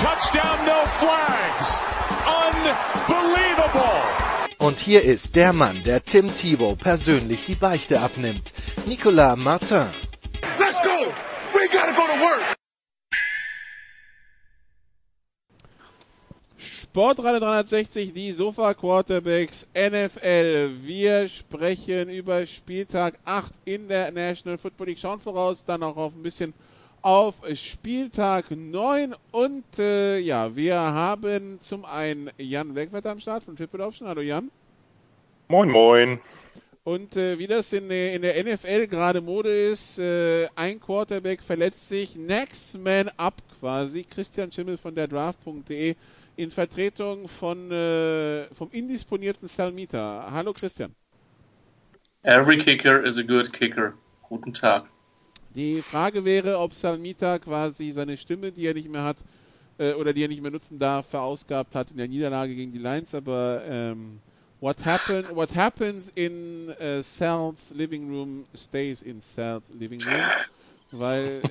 touchdown, no flags. Unbelievable. Und hier ist der Mann, der Tim Thibault persönlich die Beichte abnimmt. Nicolas Martin. Let's go. We gotta go to work. Sportradio 360, die Sofa Quarterbacks NFL. Wir sprechen über Spieltag 8 in der National Football League. Schauen voraus, dann auch auf ein bisschen auf Spieltag 9 und äh, ja, wir haben zum einen Jan Wegwetter am Start von Triple Option. Hallo Jan. Moin Moin. Und äh, wie das in, der- in der NFL gerade Mode ist, äh, ein Quarterback verletzt sich, Next Man Up quasi. Christian Schimmel von der Draft.de in Vertretung von äh, vom indisponierten Salmita. Hallo Christian. Every kicker is a good kicker. Guten Tag. Die Frage wäre, ob Salmita quasi seine Stimme, die er nicht mehr hat, äh, oder die er nicht mehr nutzen darf, verausgabt hat in der Niederlage gegen die Lions. Aber ähm, what, happen, what happens in äh, Sal's living room stays in Sal's living room. Weil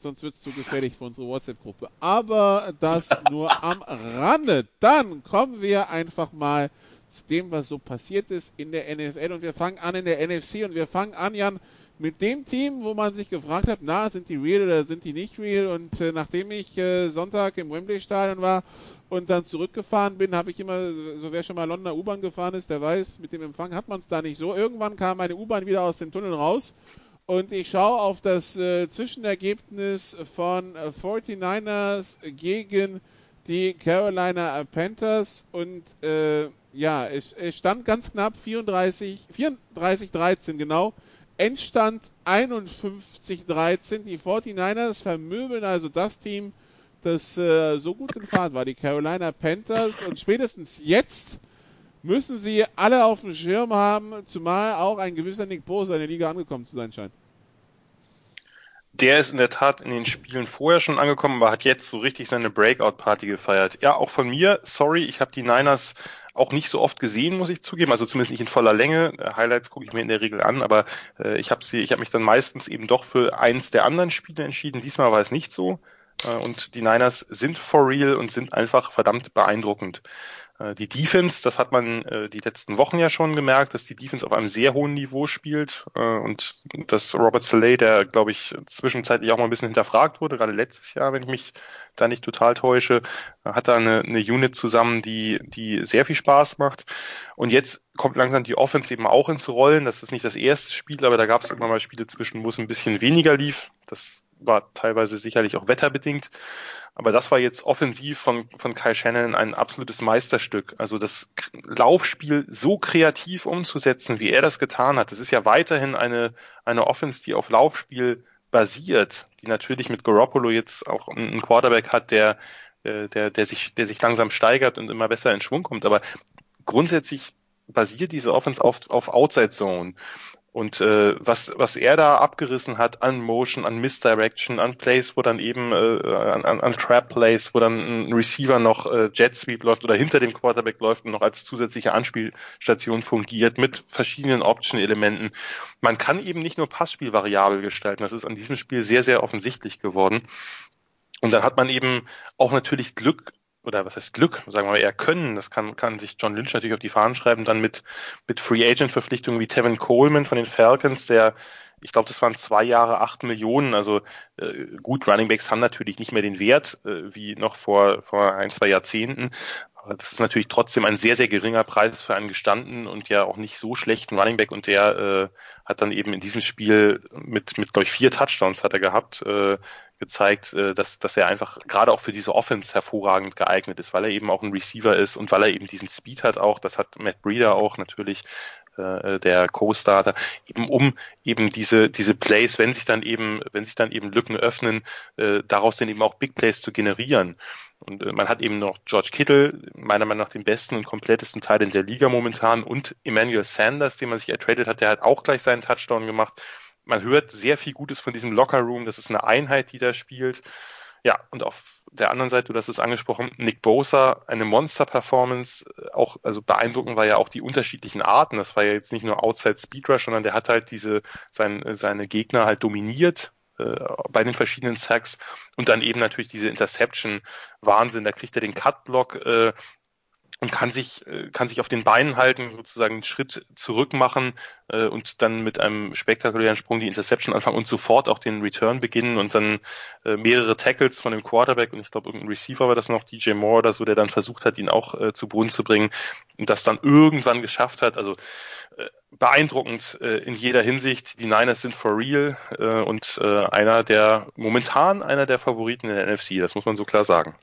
sonst wird es zu gefährlich für unsere WhatsApp-Gruppe. Aber das nur am Rande. Dann kommen wir einfach mal zu dem, was so passiert ist in der NFL. Und wir fangen an in der NFC und wir fangen an, Jan, mit dem Team, wo man sich gefragt hat, na, sind die real oder sind die nicht real? Und äh, nachdem ich äh, Sonntag im Wembley-Stadion war und dann zurückgefahren bin, habe ich immer, so wer schon mal Londoner U-Bahn gefahren ist, der weiß, mit dem Empfang hat man es da nicht so. Irgendwann kam meine U-Bahn wieder aus dem Tunnel raus und ich schaue auf das äh, Zwischenergebnis von äh, 49ers gegen die Carolina Panthers und äh, ja, es, es stand ganz knapp 34, 34, 13 genau. Endstand 51, 13. Die 49ers vermöbeln also das Team, das äh, so gut in Fahrt war, die Carolina Panthers. Und spätestens jetzt müssen sie alle auf dem Schirm haben, zumal auch ein gewisser Nick Bosa in der Liga angekommen zu sein scheint. Der ist in der Tat in den Spielen vorher schon angekommen, aber hat jetzt so richtig seine Breakout-Party gefeiert. Ja, auch von mir, sorry, ich habe die Niners auch nicht so oft gesehen, muss ich zugeben, also zumindest nicht in voller Länge. Äh, Highlights gucke ich mir in der Regel an, aber äh, ich habe sie, ich habe mich dann meistens eben doch für eins der anderen Spiele entschieden. Diesmal war es nicht so. Äh, und die Niners sind for real und sind einfach verdammt beeindruckend. Äh, Die Defense, das hat man äh, die letzten Wochen ja schon gemerkt, dass die Defense auf einem sehr hohen Niveau spielt äh, und dass Robert Saleh, der glaube ich zwischenzeitlich auch mal ein bisschen hinterfragt wurde, gerade letztes Jahr, wenn ich mich da nicht total täusche, hat da eine, eine Unit zusammen, die die sehr viel Spaß macht. Und jetzt kommt langsam die Offense eben auch ins Rollen. Das ist nicht das erste Spiel, aber da gab es immer mal Spiele zwischen, wo es ein bisschen weniger lief. Das war teilweise sicherlich auch wetterbedingt. Aber das war jetzt offensiv von, von Kai Shannon ein absolutes Meisterstück. Also das Laufspiel so kreativ umzusetzen, wie er das getan hat. Das ist ja weiterhin eine, eine Offense, die auf Laufspiel basiert, die natürlich mit Garoppolo jetzt auch einen Quarterback hat, der, äh, der, der sich, der sich langsam steigert und immer besser in Schwung kommt. Aber grundsätzlich basiert diese Offense auf, auf Outside Zone. Und äh, was, was er da abgerissen hat an Motion, an Misdirection, an Plays, wo dann eben äh, an, an, Trap Plays, wo dann ein Receiver noch äh, Jet Sweep läuft oder hinter dem Quarterback läuft und noch als zusätzliche Anspielstation fungiert mit verschiedenen Option-Elementen. Man kann eben nicht nur Passspiel variabel gestalten. Das ist an diesem Spiel sehr, sehr offensichtlich geworden. Und dann hat man eben auch natürlich Glück oder was heißt Glück, sagen wir mal eher Können, das kann, kann sich John Lynch natürlich auf die Fahnen schreiben, dann mit, mit Free Agent Verpflichtungen wie Tevin Coleman von den Falcons, der, ich glaube, das waren zwei Jahre, acht Millionen, also äh, gut, Running Backs haben natürlich nicht mehr den Wert, äh, wie noch vor, vor ein, zwei Jahrzehnten, aber das ist natürlich trotzdem ein sehr, sehr geringer Preis für einen gestandenen und ja auch nicht so schlechten Running Back. Und der äh, hat dann eben in diesem Spiel mit, mit glaube ich, vier Touchdowns hat er gehabt, äh, gezeigt, äh, dass, dass er einfach gerade auch für diese Offense hervorragend geeignet ist, weil er eben auch ein Receiver ist und weil er eben diesen Speed hat auch, das hat Matt Breeder auch natürlich, äh, der Co-Starter, eben um eben diese, diese Plays, wenn sich dann eben, wenn sich dann eben Lücken öffnen, äh, daraus dann eben auch Big Plays zu generieren. Und äh, man hat eben noch George Kittle, meiner Meinung nach den besten und komplettesten Teil in der Liga momentan und Emmanuel Sanders, den man sich ertradet hat, der hat auch gleich seinen Touchdown gemacht. Man hört sehr viel Gutes von diesem Locker Room. Das ist eine Einheit, die da spielt. Ja, und auf der anderen Seite, du hast es angesprochen, Nick Bosa, eine Monster-Performance, auch, also beeindruckend war ja auch die unterschiedlichen Arten. Das war ja jetzt nicht nur Outside Speed Rush, sondern der hat halt diese, sein, seine Gegner halt dominiert äh, bei den verschiedenen Sacks und dann eben natürlich diese Interception Wahnsinn. Da kriegt er den Cut-Block äh, und kann sich, äh, kann sich auf den Beinen halten, sozusagen einen Schritt zurück machen äh, und dann mit einem spektakulären Sprung die Interception anfangen und sofort auch den Return beginnen und dann äh, mehrere Tackles von dem Quarterback und ich glaube irgendein Receiver war das noch, DJ Moore oder so, der dann versucht hat, ihn auch äh, zu Boden zu bringen und das dann irgendwann geschafft hat. Also äh, beeindruckend äh, in jeder Hinsicht. Die Niners sind for real äh, und äh, einer der momentan einer der Favoriten in der NFC, das muss man so klar sagen.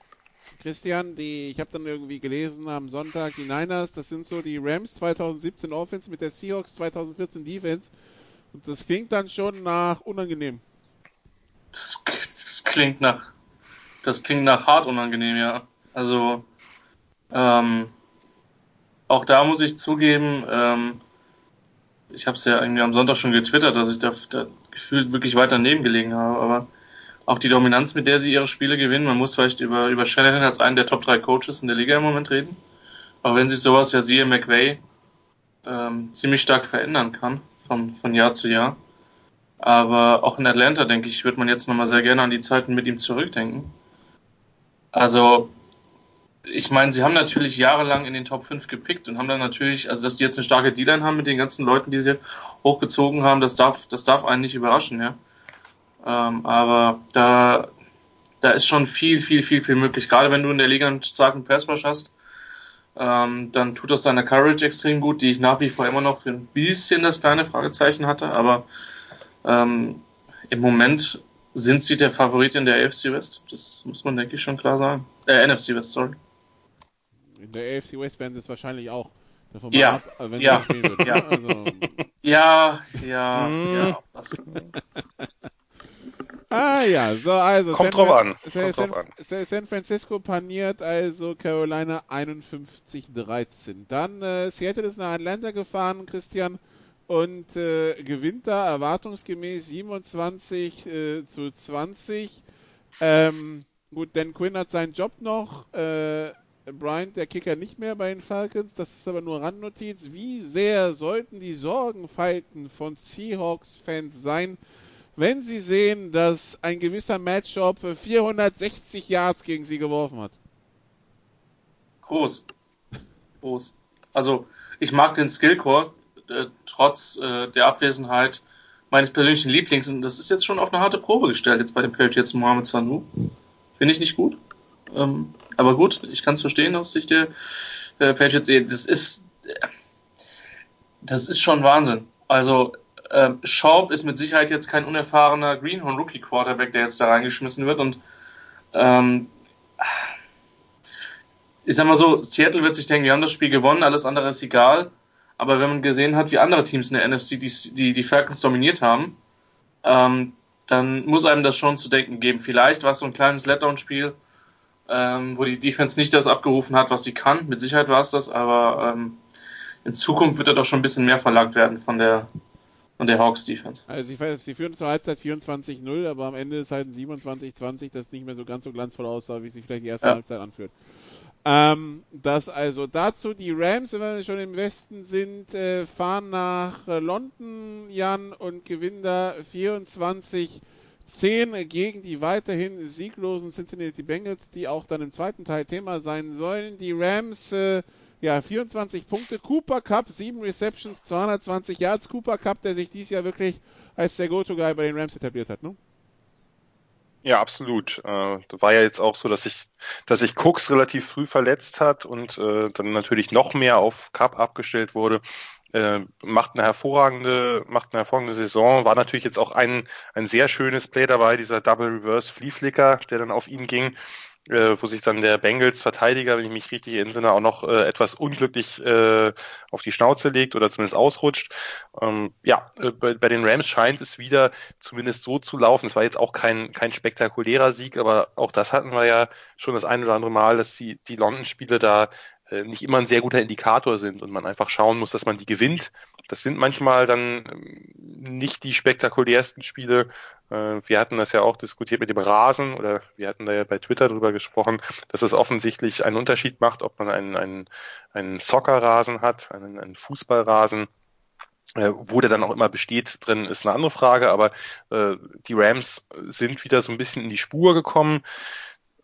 Christian, die, ich habe dann irgendwie gelesen am Sonntag, die Niners, das sind so die Rams 2017 Offense mit der Seahawks 2014 Defense. Und das klingt dann schon nach unangenehm. Das, das klingt nach, das klingt nach hart unangenehm, ja. Also, ähm, auch da muss ich zugeben, ähm, ich habe es ja irgendwie am Sonntag schon getwittert, dass ich da, da gefühlt wirklich weit daneben gelegen habe, aber auch die Dominanz, mit der sie ihre Spiele gewinnen. Man muss vielleicht über, über Shanahan als einen der Top 3 Coaches in der Liga im Moment reden. Auch wenn sich sowas ja siehe McVay ähm, ziemlich stark verändern kann von, von Jahr zu Jahr. Aber auch in Atlanta, denke ich, wird man jetzt nochmal sehr gerne an die Zeiten mit ihm zurückdenken. Also, ich meine, sie haben natürlich jahrelang in den Top 5 gepickt und haben dann natürlich, also dass die jetzt eine starke D-Line haben mit den ganzen Leuten, die sie hochgezogen haben, das darf, das darf einen nicht überraschen, ja. Ähm, aber da, da ist schon viel, viel, viel, viel möglich. Gerade wenn du in der Liga einen starken Passrush hast, ähm, dann tut das deiner Courage extrem gut, die ich nach wie vor immer noch für ein bisschen das kleine Fragezeichen hatte. Aber ähm, im Moment sind sie der Favorit in der AFC West. Das muss man, denke ich, schon klar sagen. Äh, NFC West, sorry. In der AFC West werden sie es wahrscheinlich auch. Davon ja, ab, wenn ja, wird, ja. Also, ja, ja, hm. ja. Das, Ah ja, so also Kommt San, drauf an. San, San, an. San, Francisco paniert also Carolina 51-13. Dann äh, Seattle ist nach Atlanta gefahren, Christian, und äh, gewinnt da erwartungsgemäß 27 äh, zu 20. Ähm, gut, Dan Quinn hat seinen Job noch. Äh, Bryant, der Kicker, nicht mehr bei den Falcons. Das ist aber nur Randnotiz. Wie sehr sollten die Sorgenfalten von Seahawks-Fans sein, wenn sie sehen, dass ein gewisser Matchup 460 Yards gegen sie geworfen hat? Groß. Groß. Also, ich mag den Skillcore, äh, trotz äh, der Abwesenheit meines persönlichen Lieblings. Und das ist jetzt schon auf eine harte Probe gestellt, jetzt bei dem Patriots Mohamed Sanu. Finde ich nicht gut. Ähm, aber gut, ich kann es verstehen aus Sicht der äh, Patriots. Das ist, das ist schon Wahnsinn. Also, ähm, Schaub ist mit Sicherheit jetzt kein unerfahrener Greenhorn Rookie Quarterback, der jetzt da reingeschmissen wird und ähm, ich sag mal so, Seattle wird sich denken, wir haben das Spiel gewonnen, alles andere ist egal. Aber wenn man gesehen hat, wie andere Teams in der NFC die, die, die Falcons dominiert haben, ähm, dann muss einem das schon zu denken geben. Vielleicht war es so ein kleines Letdown-Spiel, ähm, wo die Defense nicht das abgerufen hat, was sie kann. Mit Sicherheit war es das, aber ähm, in Zukunft wird da doch schon ein bisschen mehr verlangt werden von der, und der Hawks Defense. Also ich weiß, sie führen zur Halbzeit 24-0, aber am Ende ist halt ein 27-20, das nicht mehr so ganz so glanzvoll aussah, wie sich vielleicht die erste ja. Halbzeit anführt. Ähm, das also dazu die Rams, wenn wir schon im Westen sind, äh, fahren nach äh, London, Jan, und gewinnen da 24 10 gegen die weiterhin sieglosen Cincinnati Bengals, die auch dann im zweiten Teil Thema sein sollen. Die Rams äh, ja, 24 Punkte. Cooper Cup, 7 Receptions, 220 Yards. Cooper Cup, der sich dieses Jahr wirklich als der Go-To-Guy bei den Rams etabliert hat, ne? Ja, absolut. Äh, war ja jetzt auch so, dass sich, dass sich Cooks relativ früh verletzt hat und äh, dann natürlich noch mehr auf Cup abgestellt wurde. äh, macht eine hervorragende, macht eine hervorragende Saison. War natürlich jetzt auch ein, ein sehr schönes Play dabei, dieser Double Reverse Flea Flicker, der dann auf ihn ging äh, wo sich dann der Bengals Verteidiger, wenn ich mich richtig entsinne, auch noch äh, etwas unglücklich äh, auf die Schnauze legt oder zumindest ausrutscht. Ähm, ja, äh, bei, bei den Rams scheint es wieder zumindest so zu laufen. Es war jetzt auch kein, kein spektakulärer Sieg, aber auch das hatten wir ja schon das ein oder andere Mal, dass die, die London-Spiele da nicht immer ein sehr guter Indikator sind und man einfach schauen muss, dass man die gewinnt. Das sind manchmal dann ähm, nicht die spektakulärsten Spiele. Äh, wir hatten das ja auch diskutiert mit dem Rasen oder wir hatten da ja bei Twitter drüber gesprochen, dass es offensichtlich einen Unterschied macht, ob man einen, einen, einen Soccerrasen hat, einen, einen Fußballrasen. Äh, wo der dann auch immer besteht drin, ist eine andere Frage, aber äh, die Rams sind wieder so ein bisschen in die Spur gekommen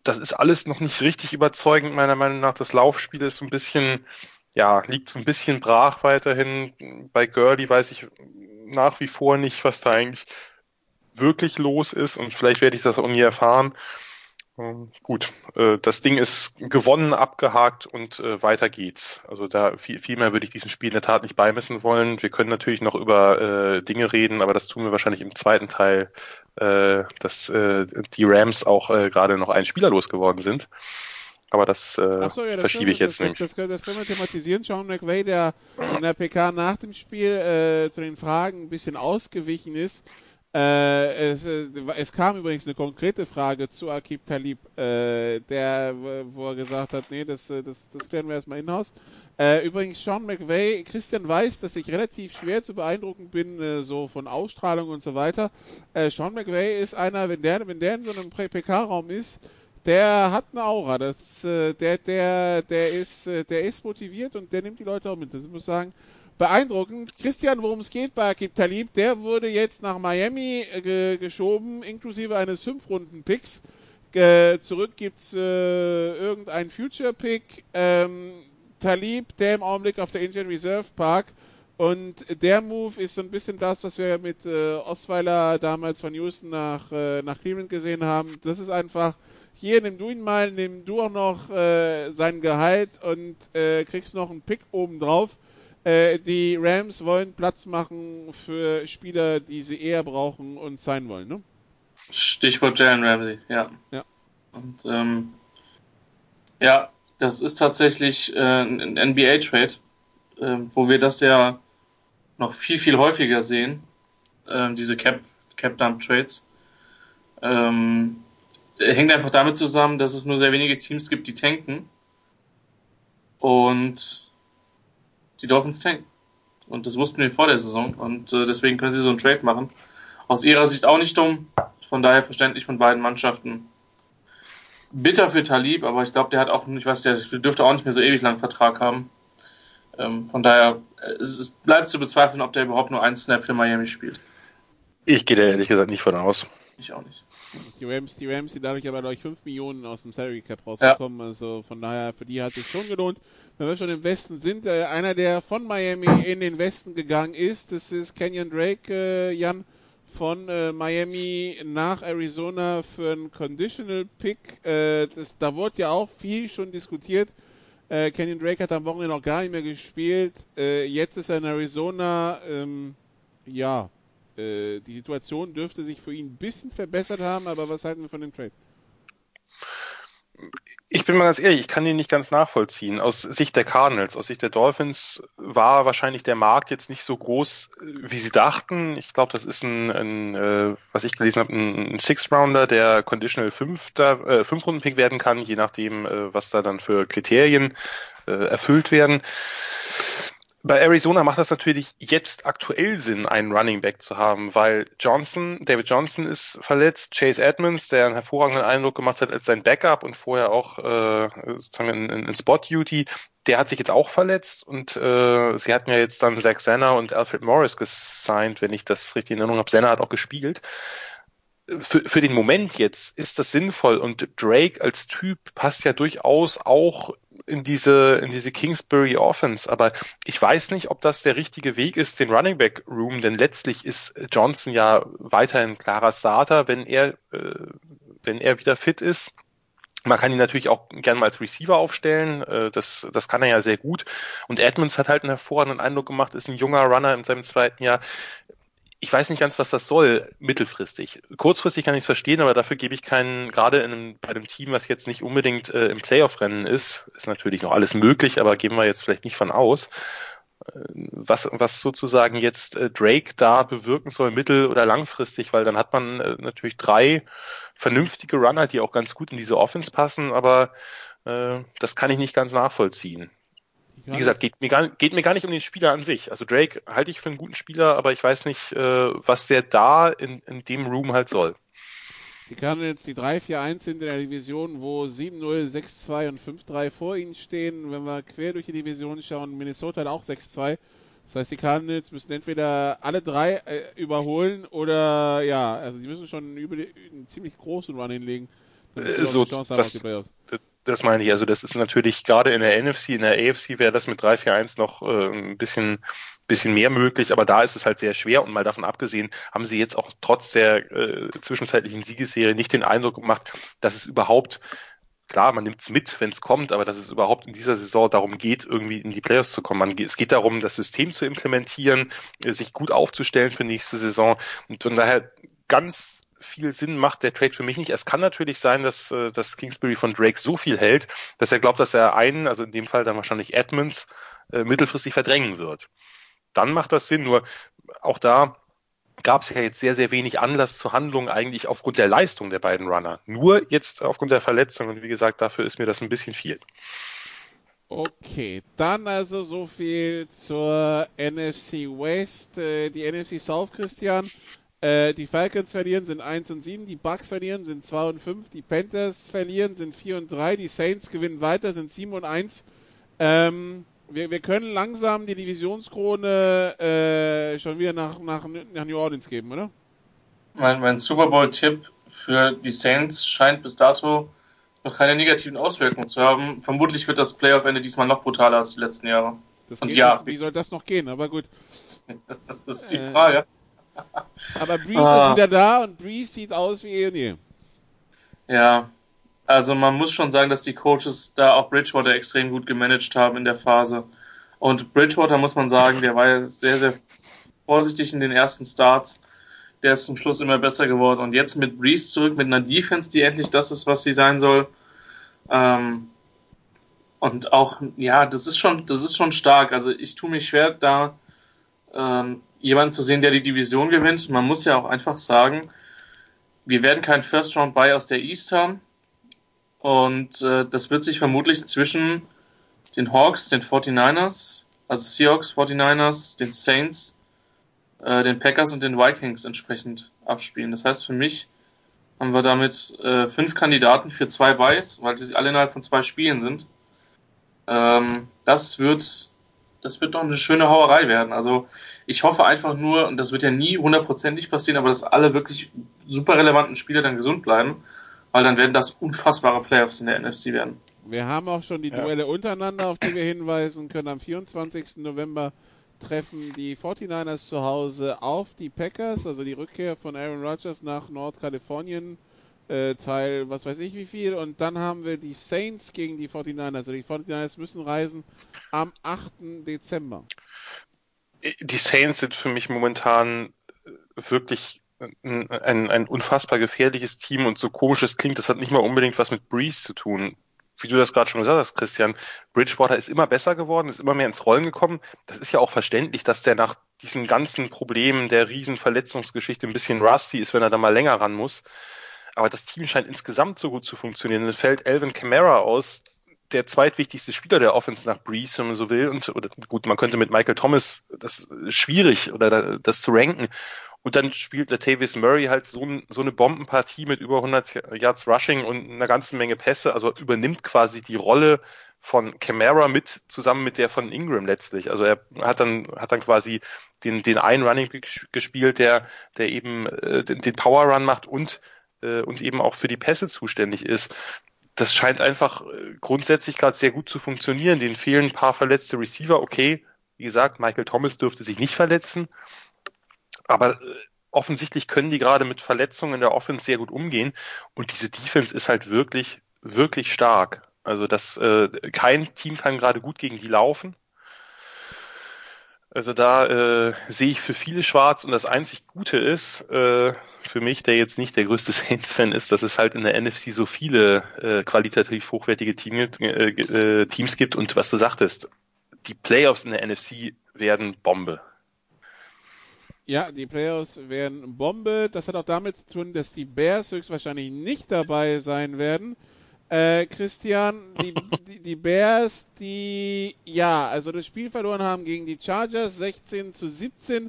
das ist alles noch nicht richtig überzeugend, meiner Meinung nach. Das Laufspiel ist so ein bisschen, ja, liegt so ein bisschen brach weiterhin. Bei Gurley weiß ich nach wie vor nicht, was da eigentlich wirklich los ist und vielleicht werde ich das auch nie erfahren. Ähm, gut, äh, das Ding ist gewonnen, abgehakt und äh, weiter geht's. Also da viel, viel mehr würde ich diesem Spiel in der Tat nicht beimessen wollen. Wir können natürlich noch über äh, Dinge reden, aber das tun wir wahrscheinlich im zweiten Teil, äh, dass äh, die Rams auch äh, gerade noch einen Spieler losgeworden sind. Aber das, äh, so, ja, das verschiebe ich jetzt das, nicht. Das, das, können wir thematisieren. Sean McVay, der in der PK nach dem Spiel äh, zu den Fragen ein bisschen ausgewichen ist, äh, es, äh, es, kam übrigens eine konkrete Frage zu Akib Talib, äh, der, wo er gesagt hat, nee, das, äh, das, das klären wir erstmal in-house. Äh, übrigens, Sean McVay, Christian weiß, dass ich relativ schwer zu beeindrucken bin, so von Ausstrahlung und so weiter. Sean McVay ist einer, wenn der, wenn der in so einem PK-Raum ist, der hat eine Aura. Das, der, der, der ist, der ist motiviert und der nimmt die Leute auch mit. Das muss ich sagen, beeindruckend. Christian, worum es geht bei Akib Talib, der wurde jetzt nach Miami äh, ge geschoben, inklusive eines 5-Runden-Picks. Äh, zurück gibt's äh, irgendein Future-Pick. Ähm, Talib, der im Augenblick auf der Indian Reserve Park. Und der Move ist so ein bisschen das, was wir mit äh, Osweiler damals von Houston nach, äh, nach Cleveland gesehen haben. Das ist einfach, hier nimm du ihn mal, nimm du auch noch äh, sein Gehalt und kriegst noch einen Pick oben drauf. Äh, die Rams wollen Platz machen für Spieler, die sie eher brauchen und sein wollen, ne? Stichwort Jalen Ramsey, ja. Ja. Und ähm, ja, das ist tatsächlich äh, ein NBA-Trade, äh, wo wir das ja noch viel, viel häufiger sehen, äh, diese Cap, Cap Dump Trades. Ähm, hängt einfach damit zusammen, dass es nur sehr wenige Teams gibt, die tanken. Und die Dolphins tanken. Und das wussten wir vor der Saison. Und äh, deswegen können sie so einen Trade machen. Aus ihrer Sicht auch nicht dumm. Von daher verständlich von beiden Mannschaften. Bitter für Talib, aber ich glaube, der hat auch, ich weiß, der dürfte auch nicht mehr so ewig lang Vertrag haben. Ähm, von daher, äh, es, es bleibt zu bezweifeln, ob der überhaupt nur einen Snap für Miami spielt. Ich gehe da ehrlich gesagt nicht von aus. Ich auch nicht. Die Rams, die Rams, die dadurch aber durch 5 Millionen aus dem Salary Cap rausgekommen. Ja. Also von daher, für die hat es schon gelohnt wenn wir schon im Westen sind, äh, einer, der von Miami in den Westen gegangen ist, das ist Kenyon Drake, äh, Jan, von äh, Miami nach Arizona für einen Conditional Pick. Äh, das, da wurde ja auch viel schon diskutiert. Äh, Kenyon Drake hat am Wochenende noch gar nicht mehr gespielt. Äh, jetzt ist er in Arizona. Ähm, ja, die Situation dürfte sich für ihn ein bisschen verbessert haben, aber was halten wir von dem Trade? Ich bin mal ganz ehrlich, ich kann ihn nicht ganz nachvollziehen. Aus Sicht der Cardinals, aus Sicht der Dolphins war wahrscheinlich der Markt jetzt nicht so groß, wie sie dachten. Ich glaube, das ist ein, ein äh, was ich gelesen habe, ein Six-Rounder, der Conditional Fünfter, äh, Fünf-Runden-Pick werden kann, je nachdem, äh, was da dann für Kriterien äh, erfüllt werden bei Arizona macht das natürlich jetzt aktuell Sinn, einen Running Back zu haben, weil Johnson, David Johnson ist verletzt, Chase Edmonds, der einen hervorragenden Eindruck gemacht hat als sein Backup und vorher auch äh, sozusagen in, in, Spot Duty, der hat sich jetzt auch verletzt und äh, sie hatten ja jetzt dann Zach Senna und Alfred Morris gesigned, wenn ich das richtig in Erinnerung habe. Senna hat auch gespielt für, für den Moment jetzt ist das sinnvoll und Drake als Typ passt ja durchaus auch in diese, in diese Kingsbury Offense. Aber ich weiß nicht, ob das der richtige Weg ist, den Running Back Room, denn letztlich ist Johnson ja weiterhin klarer Starter, wenn er, äh, wenn er wieder fit ist. Man kann ihn natürlich auch gerne mal als Receiver aufstellen. Äh, das, das kann er ja sehr gut. Und Edmonds hat halt einen hervorragenden Eindruck gemacht, ist ein junger Runner in seinem zweiten Jahr. Ich weiß nicht ganz, was das soll, mittelfristig. Kurzfristig kann ich es verstehen, aber dafür gebe ich keinen, gerade in bei einem Team, was jetzt nicht unbedingt äh, im Playoff-Rennen ist, ist natürlich noch alles möglich, aber gehen wir jetzt vielleicht nicht von aus was, was sozusagen jetzt äh, Drake da bewirken soll, mittel- oder langfristig, weil dann hat man äh, natürlich drei vernünftige Runner, die auch ganz gut in diese Offense passen, aber äh, das kann ich nicht ganz nachvollziehen. Wie gesagt, geht mir, gar, geht mir gar nicht um den Spieler an sich. Also Drake halte ich für einen guten Spieler, aber ich weiß nicht, äh, was der da in, in dem Room halt soll. Die Cardinals, die 3-4-1 sind in der Division, wo 7-0, 6-2 und 5-3 vor ihnen stehen. Wenn wir quer durch die Division schauen, Minnesota hat auch 6-2. Das heißt, die Cardinals müssen entweder alle drei äh, überholen oder ja, also die müssen schon über die, einen ziemlich großen Run hinlegen. Äh, so, das, das meine ich. Also das ist natürlich gerade in der NFC, in der AFC wäre das mit 3-4-1 noch äh, ein bisschen bisschen mehr möglich, aber da ist es halt sehr schwer und mal davon abgesehen, haben sie jetzt auch trotz der äh, zwischenzeitlichen Siegesserie nicht den Eindruck gemacht, dass es überhaupt klar, man nimmt es mit, wenn es kommt, aber dass es überhaupt in dieser Saison darum geht, irgendwie in die Playoffs zu kommen. Man, es geht darum, das System zu implementieren, äh, sich gut aufzustellen für nächste Saison und von daher ganz viel Sinn macht der Trade für mich nicht. Es kann natürlich sein, dass, äh, dass Kingsbury von Drake so viel hält, dass er glaubt, dass er einen, also in dem Fall dann wahrscheinlich Edmonds, äh, mittelfristig verdrängen wird dann macht das Sinn. Nur auch da gab es ja jetzt sehr, sehr wenig Anlass zur Handlung eigentlich aufgrund der Leistung der beiden Runner. Nur jetzt aufgrund der Verletzung. Und wie gesagt, dafür ist mir das ein bisschen viel. Okay, dann also so viel zur NFC West. Äh, die NFC South, Christian. Äh, die Falcons verlieren, sind 1 und 7. Die Bucks verlieren, sind 2 und 5. Die Panthers verlieren, sind 4 und 3. Die Saints gewinnen weiter, sind 7 und 1. Ähm, wir, wir können langsam die Divisionskrone äh, schon wieder nach, nach, nach New Orleans geben, oder? Mein, mein Super Bowl-Tipp für die Saints scheint bis dato noch keine negativen Auswirkungen zu haben. Vermutlich wird das Playoff-Ende diesmal noch brutaler als die letzten Jahre. Das Und ja, das, wie soll das noch gehen? Aber gut. das ist die Frage. Aber Breeze ah. ist wieder da und Breeze sieht aus wie eh und je. Ja, also man muss schon sagen, dass die Coaches da auch Bridgewater extrem gut gemanagt haben in der Phase. Und Bridgewater muss man sagen, der war ja sehr, sehr vorsichtig in den ersten Starts. Der ist zum Schluss immer besser geworden. Und jetzt mit Breeze zurück, mit einer Defense, die endlich das ist, was sie sein soll. Ähm, und auch, ja, das ist schon, das ist schon stark. Also ich tue mich schwer, da ähm, jemanden zu sehen, der die Division gewinnt. Man muss ja auch einfach sagen, wir werden keinen First Round Buy aus der East haben. Und äh, das wird sich vermutlich zwischen den Hawks, den 49ers, also Seahawks, 49ers, den Saints, äh, den Packers und den Vikings entsprechend abspielen. Das heißt, für mich haben wir damit äh, fünf Kandidaten für zwei Buys, weil die alle innerhalb von zwei Spielen sind. Ähm, das wird, das wird doch eine schöne Hauerei werden. Also ich hoffe einfach nur, und das wird ja nie hundertprozentig passieren, aber dass alle wirklich super relevanten Spieler dann gesund bleiben weil dann werden das unfassbare Playoffs in der NFC werden. Wir haben auch schon die Duelle ja. untereinander, auf die wir hinweisen können. Am 24. November treffen die 49ers zu Hause auf die Packers, also die Rückkehr von Aaron Rodgers nach Nordkalifornien, äh, Teil was weiß ich wie viel. Und dann haben wir die Saints gegen die 49ers. Also die 49ers müssen reisen am 8. Dezember. Die Saints sind für mich momentan wirklich ein, ein, ein unfassbar gefährliches Team und so komisch es klingt, das hat nicht mal unbedingt was mit Breeze zu tun. Wie du das gerade schon gesagt hast, Christian, Bridgewater ist immer besser geworden, ist immer mehr ins Rollen gekommen. Das ist ja auch verständlich, dass der nach diesen ganzen Problemen der Riesenverletzungsgeschichte ein bisschen rusty ist, wenn er da mal länger ran muss. Aber das Team scheint insgesamt so gut zu funktionieren. Dann fällt Alvin Kamara aus, der zweitwichtigste Spieler der Offense nach Breeze, wenn man so will. Und oder, gut, man könnte mit Michael Thomas das schwierig oder das zu ranken. Und dann spielt Latavius Murray halt so, so eine Bombenpartie mit über 100 Yards Rushing und einer ganzen Menge Pässe, also übernimmt quasi die Rolle von Camara mit, zusammen mit der von Ingram letztlich. Also er hat dann, hat dann quasi den, den einen Running gespielt, der, der eben äh, den, den Power Run macht und, äh, und eben auch für die Pässe zuständig ist. Das scheint einfach äh, grundsätzlich gerade sehr gut zu funktionieren. Den fehlen ein paar verletzte Receiver. Okay, wie gesagt, Michael Thomas dürfte sich nicht verletzen. Aber äh, offensichtlich können die gerade mit Verletzungen in der Offense sehr gut umgehen. Und diese Defense ist halt wirklich wirklich stark. Also das äh, kein Team kann gerade gut gegen die laufen. Also da äh, sehe ich für viele schwarz und das einzig Gute ist äh, für mich, der jetzt nicht der größte Saints-Fan ist, dass es halt in der NFC so viele äh, qualitativ hochwertige Team, äh, äh, Teams gibt und was du sagtest, die Playoffs in der NFC werden Bombe. Ja, die Playoffs werden Bombe. Das hat auch damit zu tun, dass die Bears höchstwahrscheinlich nicht dabei sein werden. Äh, Christian, die, die, die, Bears, die ja, also das Spiel verloren haben gegen die Chargers 16 zu 17.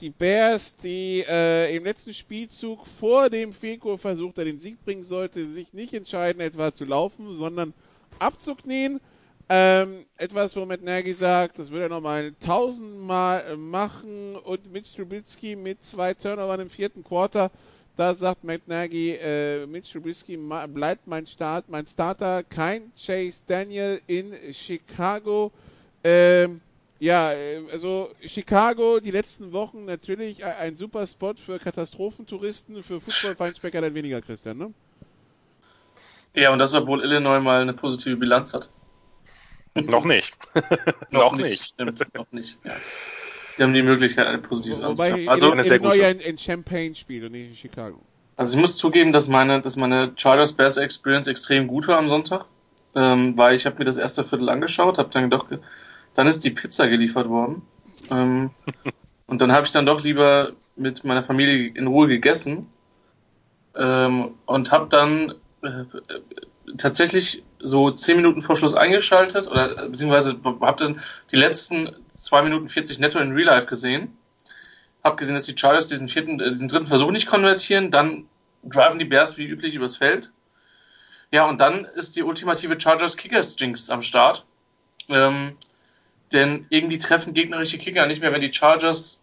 Die Bears, die äh, im letzten Spielzug vor dem Feko versucht, der den Sieg bringen sollte, sich nicht entscheiden, etwa zu laufen, sondern abzuknien. Ähm, etwas, wo Matt Nagy sagt, das würde er nochmal tausendmal machen und Mitch Trubisky mit zwei Turnovern im vierten Quarter, da sagt Matt Nagy, äh, Mitch Trubisky bleibt mein Start, mein Starter, kein Chase Daniel in Chicago. Ähm, ja, äh, also Chicago die letzten Wochen natürlich ein super Spot für Katastrophentouristen, für Fußballfeinschmecker dann weniger, Christian, ne? Ja, und das, obwohl Illinois mal eine positive Bilanz hat. Noch nicht. noch, noch nicht. Stimmt, noch nicht. Ja. Die haben die Möglichkeit, eine positive Bilanz zu haben. Also eine sehr gute. ja in, in Champagne spielt und nicht in Chicago. Also ich muss zugeben, dass meine, dass meine Chargers Bears Experience extrem gut war am Sonntag, ähm, weil ich habe mir das erste Viertel angeschaut, habe dann gedacht, dann ist die Pizza geliefert worden ähm, und dann habe ich dann doch lieber mit meiner Familie in Ruhe gegessen ähm, und habe dann äh, tatsächlich so zehn Minuten vor Schluss eingeschaltet oder beziehungsweise habe dann die letzten zwei Minuten 40 netto in Real Life gesehen. Hab gesehen, dass die Chargers diesen vierten, äh, diesen dritten Versuch nicht konvertieren, dann driven die Bears wie üblich übers Feld. Ja, und dann ist die ultimative Chargers Kickers Jinx am Start. Ähm, denn irgendwie treffen gegnerische Kicker nicht mehr, wenn die Chargers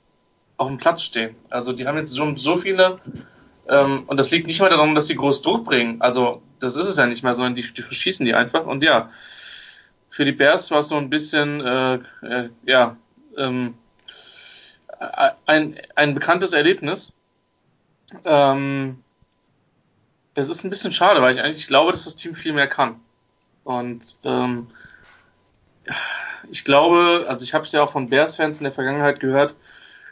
auf dem Platz stehen. Also die haben jetzt so, so viele und das liegt nicht mal daran, dass sie groß Druck bringen. Also, das ist es ja nicht mehr, sondern die, die verschießen die einfach. Und ja, für die Bears war es so ein bisschen, äh, äh, ja, ähm, ein, ein bekanntes Erlebnis. Ähm, es ist ein bisschen schade, weil ich eigentlich glaube, dass das Team viel mehr kann. Und ähm, ich glaube, also ich habe es ja auch von Bears-Fans in der Vergangenheit gehört,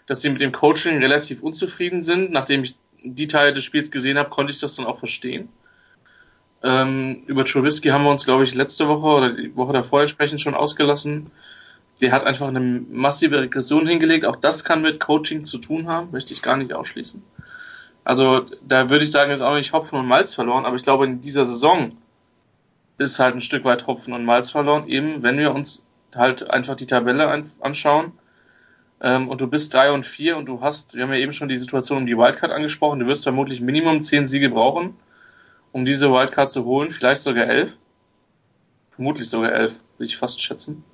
dass sie mit dem Coaching relativ unzufrieden sind, nachdem ich die Teile des Spiels gesehen habe, konnte ich das dann auch verstehen. Ähm, über Trubisky haben wir uns, glaube ich, letzte Woche oder die Woche davor entsprechend schon ausgelassen. Der hat einfach eine massive Regression hingelegt. Auch das kann mit Coaching zu tun haben, möchte ich gar nicht ausschließen. Also da würde ich sagen, ist auch nicht Hopfen und Malz verloren, aber ich glaube, in dieser Saison ist halt ein Stück weit Hopfen und Malz verloren, eben wenn wir uns halt einfach die Tabelle anschauen ähm, und du bist drei und vier und du hast, wir haben ja eben schon die Situation um die Wildcard angesprochen, du wirst vermutlich Minimum zehn Siege brauchen, um diese Wildcard zu holen, vielleicht sogar elf. Vermutlich sogar elf, würde ich fast schätzen.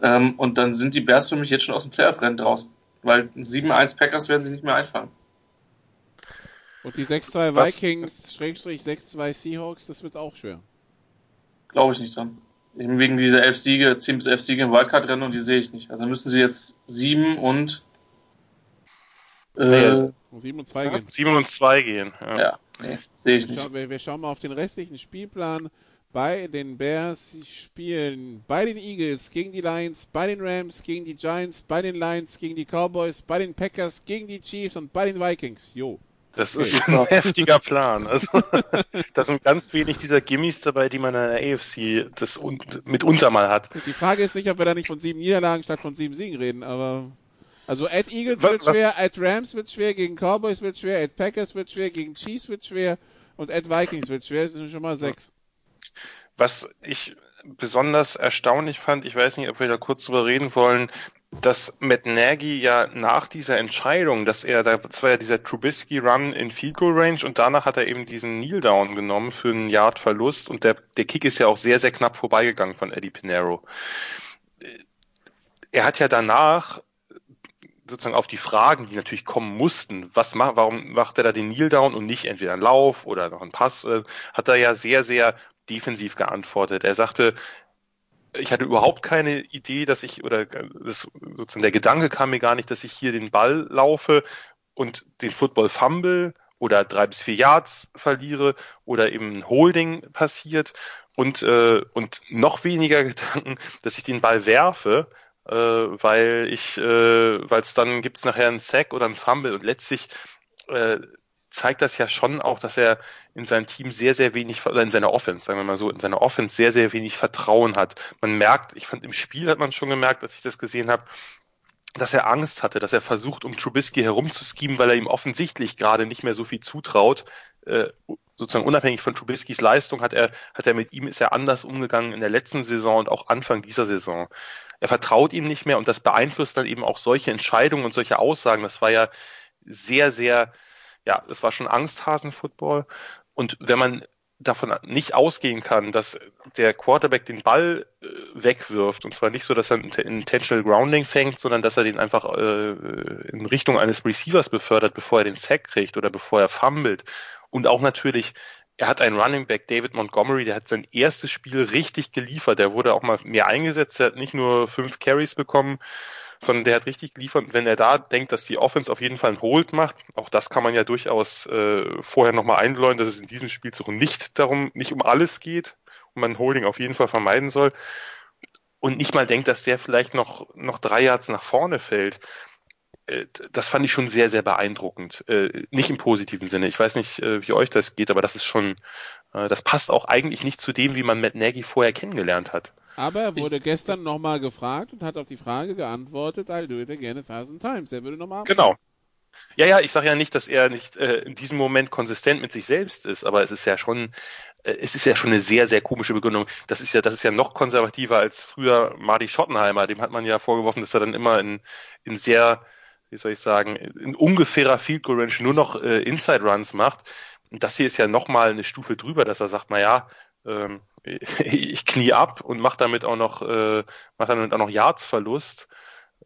Ähm, und dann sind die Bears für mich jetzt schon aus dem Playoff-Rennen draußen, weil 7-1 Packers werden sie nicht mehr einfallen. Und die 6-2 Vikings, Schrägstrich 6-2 Seahawks, das wird auch schwer. Glaube ich nicht dran. Eben wegen dieser elf Siege, zehn bis elf Siege im Wildcard-Rennen und die sehe ich nicht. Also müssen sie jetzt sieben und äh, sieben und zwei gehen. Sieben und zwei gehen. Ja, ja nee, sehe ich wir nicht. Schauen, wir, wir schauen mal auf den restlichen Spielplan. Bei den Bears spielen bei den Eagles gegen die Lions, bei den Rams gegen die Giants, bei den Lions gegen die Cowboys, bei den Packers gegen die Chiefs und bei den Vikings. Jo. Das ist ein heftiger Plan. Also, da sind ganz wenig dieser Gimmies dabei, die man in der AFC das mitunter mal hat. Die Frage ist nicht, ob wir da nicht von sieben Niederlagen statt von sieben Siegen reden, aber also at Eagles was, wird schwer, at Rams wird schwer, gegen Cowboys wird schwer, at Packers wird schwer, gegen Chiefs wird schwer und at Vikings wird schwer. Das sind schon mal sechs. Was ich besonders erstaunlich fand, ich weiß nicht, ob wir da kurz drüber reden wollen, dass Matt Nagy ja nach dieser Entscheidung, dass er, das war ja dieser Trubisky Run in Field Goal Range und danach hat er eben diesen Kneel Down genommen für einen Yard Verlust und der, der Kick ist ja auch sehr, sehr knapp vorbeigegangen von Eddie Pinero. Er hat ja danach sozusagen auf die Fragen, die natürlich kommen mussten, was macht, warum macht er da den Kneel Down und nicht entweder einen Lauf oder noch einen Pass, hat er ja sehr, sehr defensiv geantwortet. Er sagte, ich hatte überhaupt keine Idee, dass ich, oder das, sozusagen der Gedanke kam mir gar nicht, dass ich hier den Ball laufe und den Football fumble oder drei bis vier Yards verliere oder eben ein Holding passiert. Und, äh, und noch weniger Gedanken, dass ich den Ball werfe, äh, weil ich, äh, weil es dann gibt's nachher einen Sack oder einen Fumble und letztlich äh, zeigt das ja schon auch, dass er in sein Team sehr, sehr wenig, oder in seiner Offense, sagen wir mal so, in seiner Offense sehr, sehr wenig Vertrauen hat. Man merkt, ich fand im Spiel hat man schon gemerkt, als ich das gesehen habe, dass er Angst hatte, dass er versucht, um Trubisky herumzuschemen, weil er ihm offensichtlich gerade nicht mehr so viel zutraut. Äh, sozusagen unabhängig von Trubiskys Leistung hat er, hat er mit ihm, ist er anders umgegangen in der letzten Saison und auch Anfang dieser Saison. Er vertraut ihm nicht mehr und das beeinflusst dann eben auch solche Entscheidungen und solche Aussagen. Das war ja sehr, sehr, ja, das war schon Angsthasen-Football. Und wenn man davon nicht ausgehen kann, dass der Quarterback den Ball äh, wegwirft und zwar nicht so, dass er ein intentional grounding fängt, sondern dass er den einfach äh, in Richtung eines Receivers befördert, bevor er den Sack kriegt oder bevor er fummelt und auch natürlich er hat einen Running Back, David Montgomery, der hat sein erstes Spiel richtig geliefert. Der wurde auch mal mehr eingesetzt. Er hat nicht nur fünf Carries bekommen, sondern der hat richtig geliefert. Wenn er da denkt, dass die Offense auf jeden Fall ein Hold macht, auch das kann man ja durchaus äh, vorher nochmal einläuten, dass es in diesem Spielzug nicht darum, nicht um alles geht und man Holding auf jeden Fall vermeiden soll. Und nicht mal denkt, dass der vielleicht noch, noch drei Yards nach vorne fällt äh, das fand ich schon sehr, sehr beeindruckend. Äh, nicht im positiven Sinne. Ich weiß nicht, äh, wie euch das geht, aber das ist schon, das passt auch eigentlich nicht zu dem, wie man Matt Nagy vorher kennengelernt hat. Aber er wurde ich, gestern nochmal gefragt und hat auf die Frage geantwortet, I'll do it again a thousand times. Er würde nochmal. Genau. Ja, ja, ich sage ja nicht, dass er nicht äh, in diesem Moment konsistent mit sich selbst ist, aber es ist ja schon, äh, es ist ja schon eine sehr, sehr komische Begründung. Das ist ja, das ist ja noch konservativer als früher Marty Schottenheimer. Dem hat man ja vorgeworfen, dass er dann immer in, in sehr, wie soll ich sagen, in ungefährer Field Goal Range nur noch äh, Inside Runs macht. Und das hier ist ja nochmal eine Stufe drüber, dass er sagt, na ja, ähm, ich knie ab und mache damit auch noch, äh, mach damit auch noch Yards-Verlust.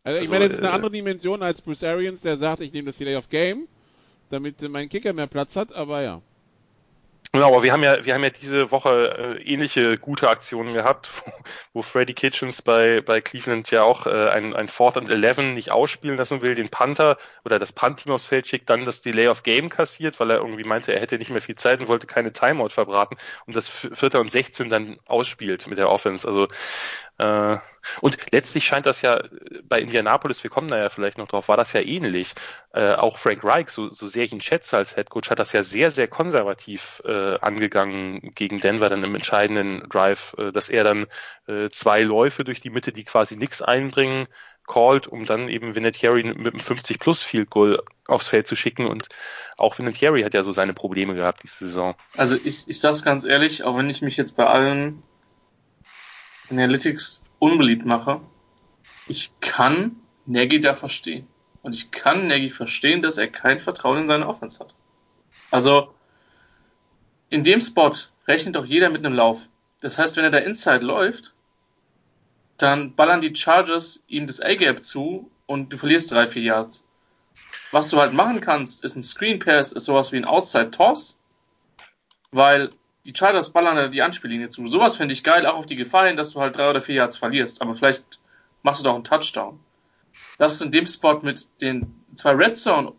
Also ich also, meine, das ist eine äh, andere Dimension als Bruce Arians, der sagt, ich nehme das Delay of Game, damit mein Kicker mehr Platz hat, aber ja. Genau, aber wir haben ja, wir haben ja diese Woche äh, ähnliche gute Aktionen gehabt, wo, wo Freddy Kitchens bei, bei Cleveland ja auch äh, ein, ein Fourth and Eleven nicht ausspielen lassen will, den Panther oder das Punt-Team aufs Feld schickt, dann das Delay of Game kassiert, weil er irgendwie meinte, er hätte nicht mehr viel Zeit und wollte keine Timeout verbraten und das Vierter und 16 dann ausspielt mit der Offense. Also äh, und letztlich scheint das ja bei Indianapolis, wir kommen da ja vielleicht noch drauf, war das ja ähnlich. Äh, auch Frank Reich, so, so sehr ich ihn schätze als Head Coach, hat das ja sehr, sehr konservativ äh, angegangen gegen Denver dann im entscheidenden Drive, äh, dass er dann äh, zwei Läufe durch die Mitte, die quasi nichts einbringen, called, um dann eben Vinatieri mit einem 50 plus Field Goal aufs Feld zu schicken und auch Vinatieri hat ja so seine Probleme gehabt diese Saison. Also ich, ich sag's ganz ehrlich, auch wenn ich mich jetzt bei allen Analytics unbeliebt mache, ich kann Nagy da verstehen. Und ich kann Nagy verstehen, dass er kein Vertrauen in seine Offense hat. Also, in dem Spot rechnet doch jeder mit einem Lauf. Das heißt, wenn er da inside läuft, dann ballern die Chargers ihm das A-Gap zu und du verlierst drei, vier Yards. Was du halt machen kannst, ist ein Screen Pass, ist sowas wie ein Outside Toss, weil die Chargers ballern die Anspiellinie zu. Sowas finde ich geil, auch auf die Gefahr hin, dass du halt drei oder vier Yards verlierst. Aber vielleicht machst du doch einen Touchdown. Dass du in dem Spot mit den zwei Red Zone,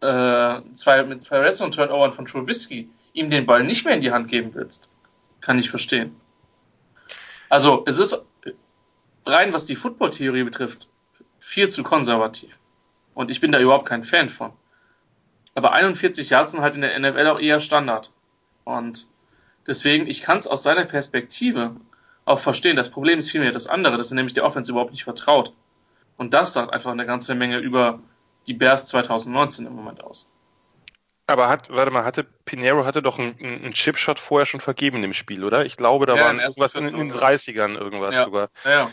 äh, zwei, mit zwei Red Zone Turnovern von Trubisky ihm den Ball nicht mehr in die Hand geben willst, kann ich verstehen. Also, es ist rein, was die Football-Theorie betrifft, viel zu konservativ. Und ich bin da überhaupt kein Fan von. Aber 41 Yards sind halt in der NFL auch eher Standard. Und deswegen, ich kann es aus seiner Perspektive auch verstehen. Das Problem ist vielmehr das andere, dass er nämlich der Offense überhaupt nicht vertraut. Und das sagt einfach eine ganze Menge über die Bears 2019 im Moment aus. Aber hat, warte mal, hatte Pinero hatte doch einen, einen Chipshot vorher schon vergeben im Spiel, oder? Ich glaube, da ja, waren irgendwas in, in, den 30ern irgendwas ja, sogar. Ja,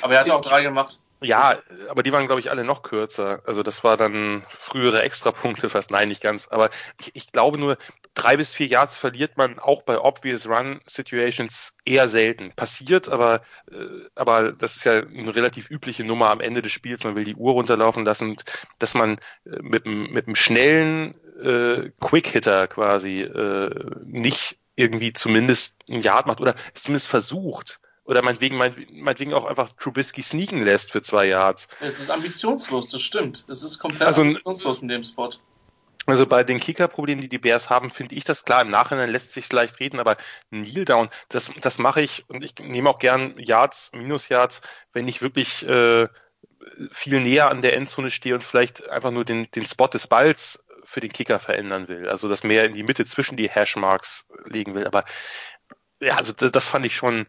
aber er hat auch drei gemacht. Ja, aber die waren, glaube ich, alle noch kürzer. Also das war dann frühere Extrapunkte fast. Nein, nicht ganz. Aber ich, ich glaube nur, drei bis vier Yards verliert man auch bei obvious Run Situations eher selten. Passiert, aber, äh, aber das ist ja eine relativ übliche Nummer am Ende des Spiels. Man will die Uhr runterlaufen lassen, dass man äh, mit, mit einem schnellen äh, Quick-Hitter quasi äh, nicht irgendwie zumindest ein Yard macht oder es zumindest versucht oder meinetwegen, meinetwegen auch einfach Trubisky sneaken lässt für zwei Yards. Es ist ambitionslos, das stimmt. Es ist komplett also, ambitionslos in dem Spot. Also bei den Kicker-Problemen, die die Bears haben, finde ich das klar. Im Nachhinein lässt sich leicht reden, aber Kneel Down, das, das mache ich und ich nehme auch gern Yards, Minus-Yards, wenn ich wirklich äh, viel näher an der Endzone stehe und vielleicht einfach nur den, den Spot des Balls für den Kicker verändern will. Also das mehr in die Mitte zwischen die Hashmarks legen will. Aber ja, also das, das fand ich schon,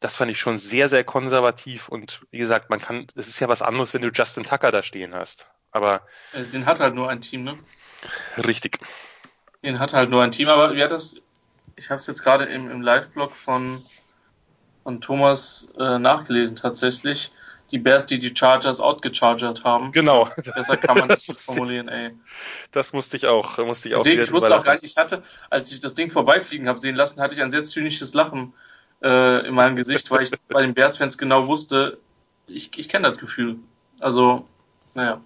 das fand ich schon sehr, sehr konservativ und wie gesagt, man kann, es ist ja was anderes, wenn du Justin Tucker da stehen hast. Aber. Äh, den hat halt nur ein Team, ne? Richtig. Den hat halt nur ein Team, aber wie hat das, ich habe es jetzt gerade im, im Live-Blog von, von Thomas äh, nachgelesen tatsächlich die Bears, die die Chargers outgechargert haben. Genau. Besser kann man das nicht formulieren, ey. Das musste ich auch, musste ich auch Deswegen, ich wusste auch gar nicht, ich hatte, als ich das Ding vorbeifliegen habe sehen lassen, hatte ich ein sehr zynisches Lachen äh, in meinem Gesicht, weil ich bei den Bears-Fans genau wusste, ich, ich kenne das Gefühl. Also, naja.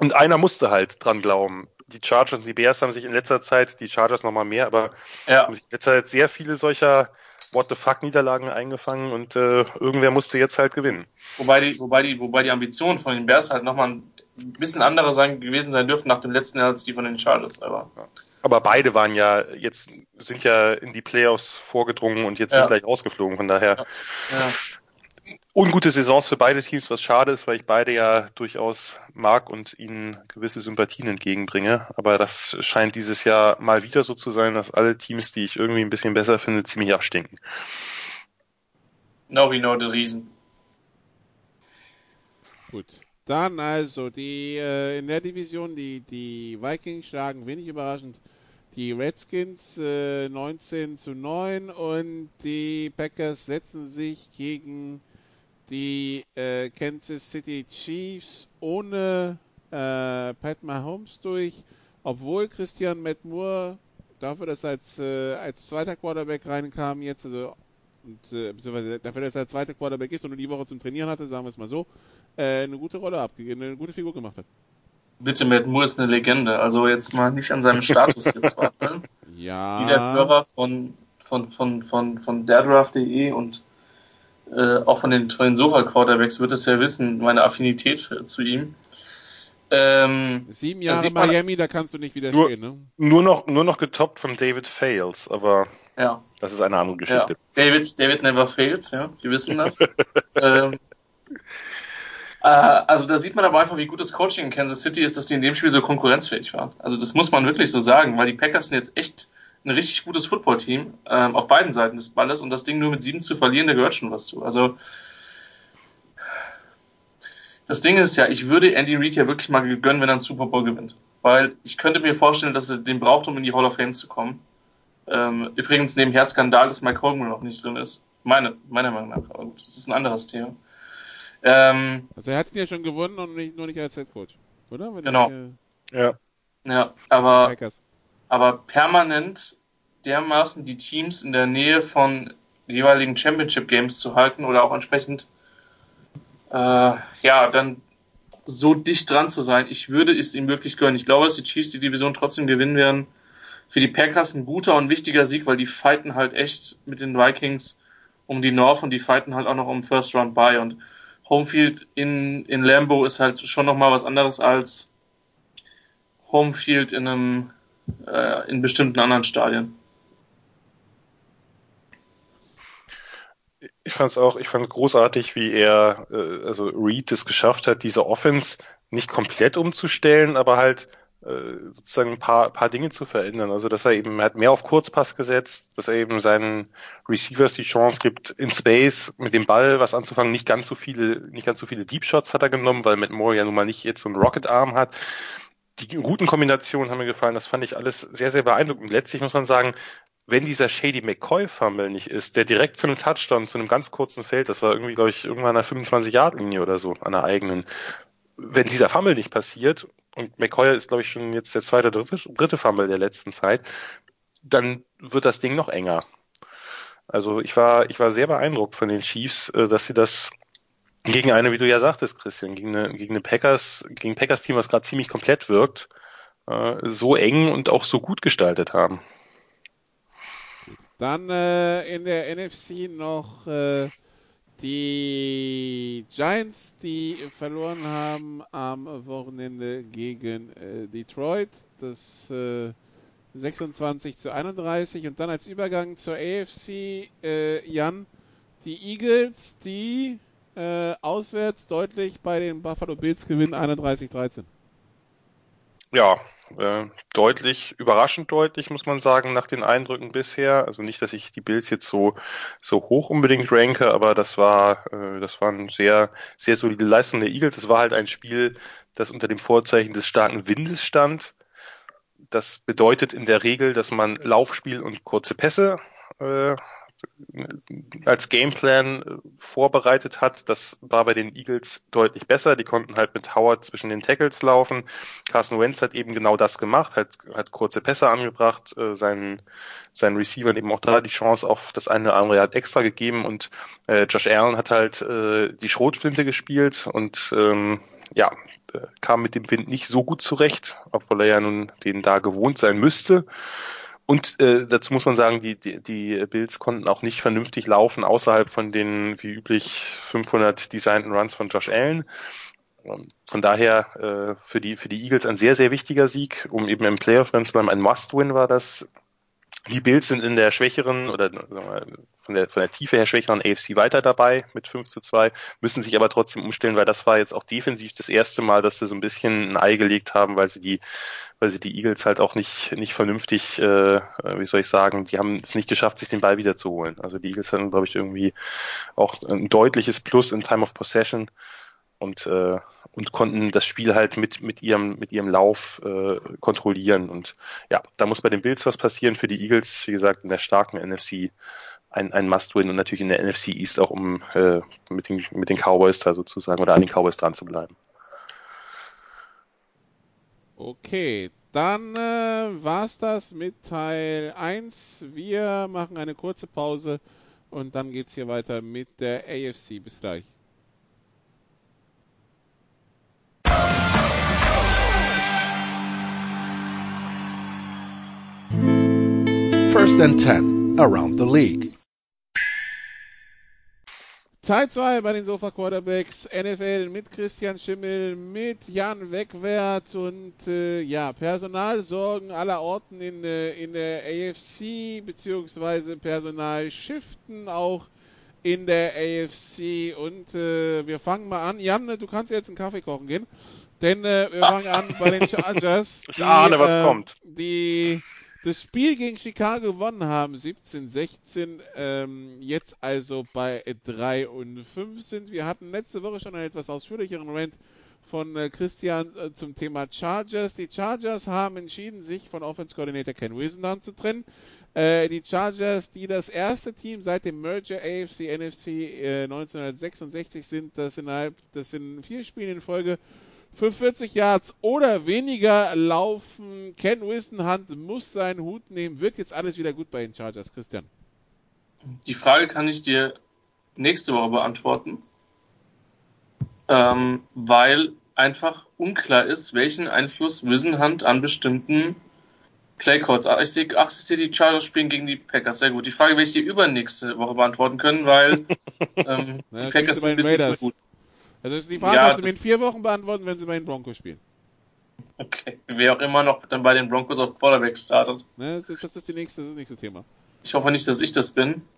Und einer musste halt dran glauben. Die Chargers und die Bears haben sich in letzter Zeit, die Chargers nochmal mehr, aber ja. haben sich in letzter Zeit sehr viele solcher What the fuck Niederlagen eingefangen und äh, irgendwer musste jetzt halt gewinnen. Wobei die, wobei die, wobei die Ambitionen von den Bears halt nochmal ein bisschen andere sein, gewesen sein dürften nach dem letzten Jahr als die von den Chargers, aber. Ja. Aber beide waren ja jetzt, sind ja in die Playoffs vorgedrungen und jetzt ja. sind gleich rausgeflogen, von daher. Ja ungute Saisons für beide Teams, was schade ist, weil ich beide ja durchaus mag und ihnen gewisse Sympathien entgegenbringe. Aber das scheint dieses Jahr mal wieder so zu sein, dass alle Teams, die ich irgendwie ein bisschen besser finde, ziemlich abstinken. Now we know the reason. Gut. Dann also die äh, in der Division die die Vikings schlagen wenig überraschend die Redskins äh, 19 zu 9 und die Packers setzen sich gegen die äh, Kansas City Chiefs ohne äh, Pat Mahomes durch, obwohl Christian Matt Moore dafür, dass er als, äh, als zweiter Quarterback reinkam jetzt, also und, äh, beziehungsweise dafür, dass er als zweiter Quarterback ist und nur die Woche zum Trainieren hatte, sagen wir es mal so, äh, eine gute Rolle abgegeben, eine gute Figur gemacht hat. Bitte, Matt Moore ist eine Legende. Also jetzt mal nicht an seinem Status gezweifeln. Ja. Wie der Hörer von, von, von, von, von derdraft.de und äh, auch von den, von den Sofa-Quarterbacks wird es ja wissen, meine Affinität zu ihm. Ähm, Sieben Jahre Miami, da kannst du nicht widerstehen, nur, ne? Nur noch, nur noch getoppt von David Fails, aber ja. das ist eine andere Geschichte. Ja. David, David never fails, ja, wir wissen das. ähm, äh, also da sieht man aber einfach, wie gut das Coaching in Kansas City ist, dass die in dem Spiel so konkurrenzfähig waren. Also das muss man wirklich so sagen, weil die Packers sind jetzt echt ein richtig gutes Footballteam ähm, auf beiden Seiten des Balles und das Ding nur mit sieben zu verlieren, da gehört schon was zu. Also das Ding ist ja, ich würde Andy Reid ja wirklich mal gönnen, wenn er einen Super Bowl gewinnt. Weil ich könnte mir vorstellen, dass er den braucht, um in die Hall of Fame zu kommen. Ähm, übrigens nebenher Skandal, dass Mike Holmgren noch nicht drin ist. Meine, meiner Meinung nach. Aber gut, das ist ein anderes Thema. Ähm, also er hat ihn ja schon gewonnen und nicht, nur nicht als Head Coach, oder? Wenn genau. Ich, äh, ja. Ja, aber, aber permanent dermaßen die Teams in der Nähe von jeweiligen Championship Games zu halten oder auch entsprechend äh, ja dann so dicht dran zu sein. Ich würde es ihm wirklich gönnen. Ich glaube, dass die Chiefs die Division trotzdem gewinnen werden. Für die Packers ein guter und wichtiger Sieg, weil die fighten halt echt mit den Vikings um die North und die fighten halt auch noch um First Round Bye und Homefield in, in Lambo ist halt schon nochmal was anderes als Homefield in einem äh, in bestimmten anderen Stadien. Ich fand es auch, ich fand großartig, wie er, äh, also Reed es geschafft hat, diese Offense nicht komplett umzustellen, aber halt äh, sozusagen ein paar, paar Dinge zu verändern. Also dass er eben er hat mehr auf Kurzpass gesetzt, dass er eben seinen Receivers die Chance gibt, in Space mit dem Ball was anzufangen. Nicht ganz so viele, nicht ganz so viele Deep Shots hat er genommen, weil Matt Moore ja nun mal nicht jetzt so einen Rocket Arm hat. Die Routenkombinationen haben mir gefallen, das fand ich alles sehr, sehr beeindruckend. Letztlich muss man sagen, wenn dieser Shady McCoy-Fumble nicht ist, der direkt zu einem Touchdown, zu einem ganz kurzen Feld, das war irgendwie, glaube ich, irgendwann an der 25-Yard-Linie oder so, an der eigenen. Wenn dieser Fumble nicht passiert und McCoy ist, glaube ich, schon jetzt der zweite, dritte, dritte Fumble der letzten Zeit, dann wird das Ding noch enger. Also ich war, ich war sehr beeindruckt von den Chiefs, äh, dass sie das gegen eine, wie du ja sagtest, Christian, gegen eine, gegen eine Packers, gegen Packers Team, was gerade ziemlich komplett wirkt, äh, so eng und auch so gut gestaltet haben. Dann äh, in der NFC noch äh, Die Giants, die verloren haben am Wochenende gegen äh, Detroit, das äh, 26 zu 31 und dann als Übergang zur AFC, äh, Jan, die Eagles, die äh, auswärts deutlich bei den Buffalo Bills gewinnen 31-13. Ja, äh, deutlich, überraschend deutlich, muss man sagen, nach den Eindrücken bisher. Also nicht, dass ich die Bills jetzt so, so hoch unbedingt ranke, aber das war, äh, das war eine sehr, sehr solide Leistung der Eagles. Es war halt ein Spiel, das unter dem Vorzeichen des starken Windes stand. Das bedeutet in der Regel, dass man Laufspiel und kurze Pässe äh, als Gameplan vorbereitet hat. Das war bei den Eagles deutlich besser. Die konnten halt mit Howard zwischen den Tackles laufen. Carson Wentz hat eben genau das gemacht, hat, hat kurze Pässe angebracht, äh, seinen, seinen Receivern eben auch da die Chance auf das eine oder andere hat extra gegeben und äh, Josh Allen hat halt äh, die Schrotflinte gespielt und ähm, ja, äh, kam mit dem Wind nicht so gut zurecht, obwohl er ja nun den da gewohnt sein müsste. Und äh, dazu muss man sagen, die, die, die Bills konnten auch nicht vernünftig laufen außerhalb von den wie üblich 500 designten Runs von Josh Allen. Von daher äh, für die für die Eagles ein sehr sehr wichtiger Sieg, um eben im Playoff zu bleiben. Ein Must-Win war das. Die Bills sind in der schwächeren oder von der, von der Tiefe her schwächeren AFC weiter dabei mit 5 zu 2, müssen sich aber trotzdem umstellen, weil das war jetzt auch defensiv das erste Mal, dass sie so ein bisschen ein Ei gelegt haben, weil sie die, weil sie die Eagles halt auch nicht, nicht vernünftig, äh, wie soll ich sagen, die haben es nicht geschafft, sich den Ball wiederzuholen. Also die Eagles hatten, glaube ich, irgendwie auch ein deutliches Plus in Time of Possession und äh, und konnten das Spiel halt mit mit ihrem mit ihrem Lauf äh, kontrollieren und ja, da muss bei den Bills was passieren für die Eagles, wie gesagt, in der starken NFC ein, ein Must-Win und natürlich in der NFC East auch um äh, mit den mit den Cowboys da sozusagen oder an den Cowboys dran zu bleiben. Okay, dann äh, war's das mit Teil 1. Wir machen eine kurze Pause und dann geht's hier weiter mit der AFC. Bis gleich. First and 10 around the league. Teil 2 bei den Sofa Quarterbacks NFL mit Christian Schimmel, mit Jan Wegwert und äh, ja, Personalsorgen aller Orten in, äh, in der AFC beziehungsweise Personalschiften auch in der AFC und äh, wir fangen mal an. Jan, du kannst jetzt einen Kaffee kochen gehen, denn äh, wir fangen an bei den Chargers. Ich ahne, was äh, kommt. Die das Spiel gegen Chicago gewonnen haben, 17-16, ähm, jetzt also bei 3 und 5 sind. Wir hatten letzte Woche schon einen etwas ausführlicheren Rant von äh, Christian äh, zum Thema Chargers. Die Chargers haben entschieden, sich von Offense Coordinator Ken Wilson zu trennen. Äh, die Chargers, die das erste Team seit dem Merger AFC NFC äh, 1966 sind, das innerhalb, das in vier Spielen in Folge für 40 Yards oder weniger laufen. Ken Wissenhand muss seinen Hut nehmen. Wird jetzt alles wieder gut bei den Chargers, Christian? Die Frage kann ich dir nächste Woche beantworten, ähm, weil einfach unklar ist, welchen Einfluss Wissenhand an bestimmten Playcodes. Ach, ich sehe, ach, ich sehe, die Chargers spielen gegen die Packers. Sehr gut. Die Frage werde ich dir übernächste Woche beantworten können, weil ähm, die Packers sind ein bisschen zu gut. Also die Frage Ja, kannst du mir in vier Wochen beantworten, wenn sie bei den Broncos spielen. Okay. Wer auch immer noch dann bei den Broncos auf Quarterback startet. Ne, das, ist, das ist die nächste, das, ist das nächste Thema. Ich hoffe nicht, dass ich das bin.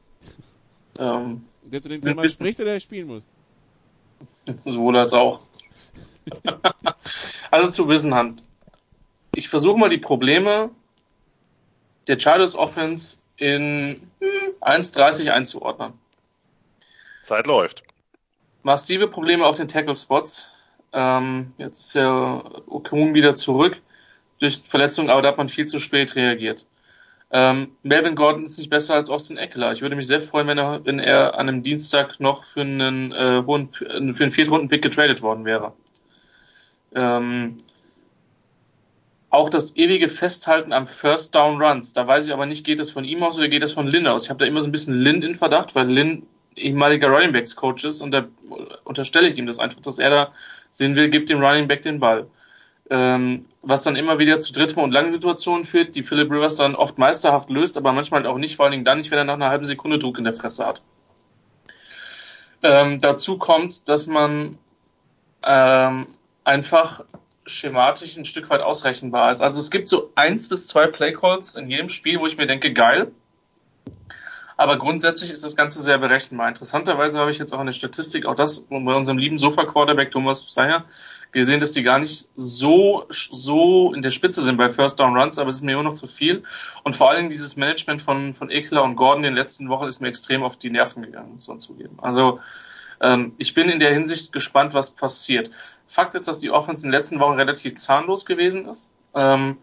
Ähm, Der zu dem Thema wissen- spricht oder der spielen muss. sowohl als auch. also zu Wissenhand. Ich versuche mal die Probleme der Chargers Offense in hm, 1,30 einzuordnen. Zeit läuft. Massive Probleme auf den Tackle-Spots. Ähm, jetzt ist ja Okun wieder zurück durch Verletzung, aber da hat man viel zu spät reagiert. Ähm, Melvin Gordon ist nicht besser als Austin Eckler. Ich würde mich sehr freuen, wenn er, wenn er an einem Dienstag noch für einen äh, hohen, für einen Viertrunden-Pick getradet worden wäre. Ähm, auch das ewige Festhalten am First Down Runs. Da weiß ich aber nicht, geht das von ihm aus oder geht das von Lynn aus. Ich habe da immer so ein bisschen Lynn in Verdacht, weil Lynn ehemaliger Running Backs Coach ist und da unterstelle ich ihm das einfach, dass er da sehen will, gibt dem Running Back den Ball. Ähm, was dann immer wieder zu dritten und langen Situationen führt, die Philip Rivers dann oft meisterhaft löst, aber manchmal auch nicht, vor allen Dingen dann nicht, wenn er nach einer halben Sekunde Druck in der Fresse hat. Ähm, dazu kommt, dass man ähm, einfach schematisch ein Stück weit ausrechenbar ist. Also es gibt so eins bis zwei Playcalls in jedem Spiel, wo ich mir denke, geil. Aber grundsätzlich ist das Ganze sehr berechenbar. Interessanterweise habe ich jetzt auch in der Statistik, auch das bei unserem lieben Sofa-Quarterback Thomas Psayer, gesehen, dass die gar nicht so, so in der Spitze sind bei First Down Runs, aber es ist mir immer noch zu viel. Und vor Dingen dieses Management von, von Eckler und Gordon in den letzten Wochen ist mir extrem auf die Nerven gegangen, muss man zugeben. Also, ähm, ich bin in der Hinsicht gespannt, was passiert. Fakt ist, dass die Offense in den letzten Wochen relativ zahnlos gewesen ist. Ähm,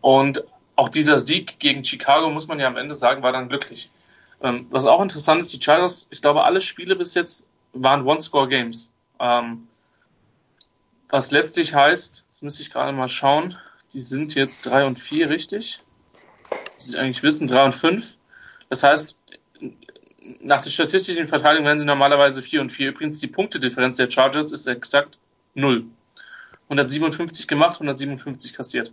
und auch dieser Sieg gegen Chicago, muss man ja am Ende sagen, war dann glücklich. Ähm, was auch interessant ist, die Chargers, ich glaube, alle Spiele bis jetzt waren One-Score-Games. Ähm, was letztlich heißt, das müsste ich gerade mal schauen, die sind jetzt drei und vier, richtig? Sie eigentlich wissen, drei und fünf. Das heißt, nach der statistischen Verteilung werden sie normalerweise vier und vier. Übrigens, die Punktedifferenz der Chargers ist exakt null. 157 gemacht, 157 kassiert.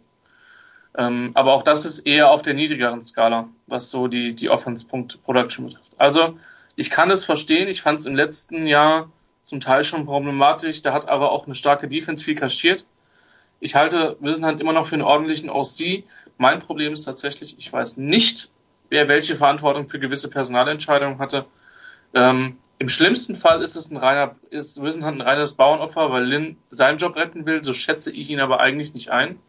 Ähm, aber auch das ist eher auf der niedrigeren Skala, was so die, die Offense-Punkt-Production betrifft. Also, ich kann es verstehen. Ich fand es im letzten Jahr zum Teil schon problematisch. Da hat aber auch eine starke Defense viel kaschiert. Ich halte Wissenhand immer noch für einen ordentlichen OC. Mein Problem ist tatsächlich, ich weiß nicht, wer welche Verantwortung für gewisse Personalentscheidungen hatte. Ähm, Im schlimmsten Fall ist es ein reiner, ist Wissenhand ein reines Bauernopfer, weil Lin seinen Job retten will. So schätze ich ihn aber eigentlich nicht ein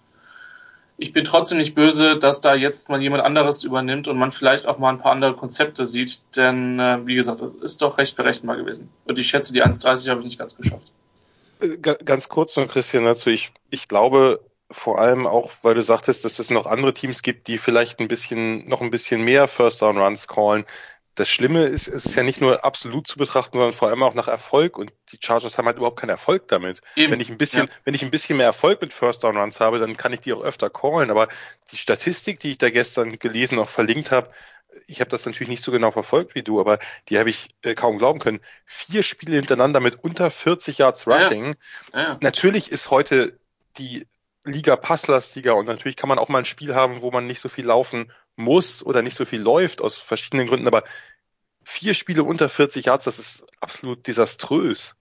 ich bin trotzdem nicht böse, dass da jetzt mal jemand anderes übernimmt und man vielleicht auch mal ein paar andere Konzepte sieht, denn äh, wie gesagt, das ist doch recht berechenbar gewesen. Und ich schätze, die 1,30 habe ich nicht ganz geschafft. Äh, ganz kurz noch, Christian, dazu. Ich, ich glaube, vor allem auch, weil du sagtest, dass es noch andere Teams gibt, die vielleicht ein bisschen, noch ein bisschen mehr First Down Runs callen das Schlimme ist, es ist ja nicht nur absolut zu betrachten, sondern vor allem auch nach Erfolg und die Chargers haben halt überhaupt keinen Erfolg damit. Eben. Wenn ich ein bisschen, ja. wenn ich ein bisschen mehr Erfolg mit First Down Runs habe, dann kann ich die auch öfter callen, aber die Statistik, die ich da gestern gelesen, auch verlinkt habe, ich habe das natürlich nicht so genau verfolgt wie du, aber die habe ich äh, kaum glauben können. Vier Spiele hintereinander mit unter 40 Yards Rushing. Ja. Ja. Natürlich ist heute die Liga passlastiger und natürlich kann man auch mal ein Spiel haben, wo man nicht so viel laufen muss oder nicht so viel läuft aus verschiedenen Gründen, aber vier Spiele unter 40 Yards, das ist absolut desaströs.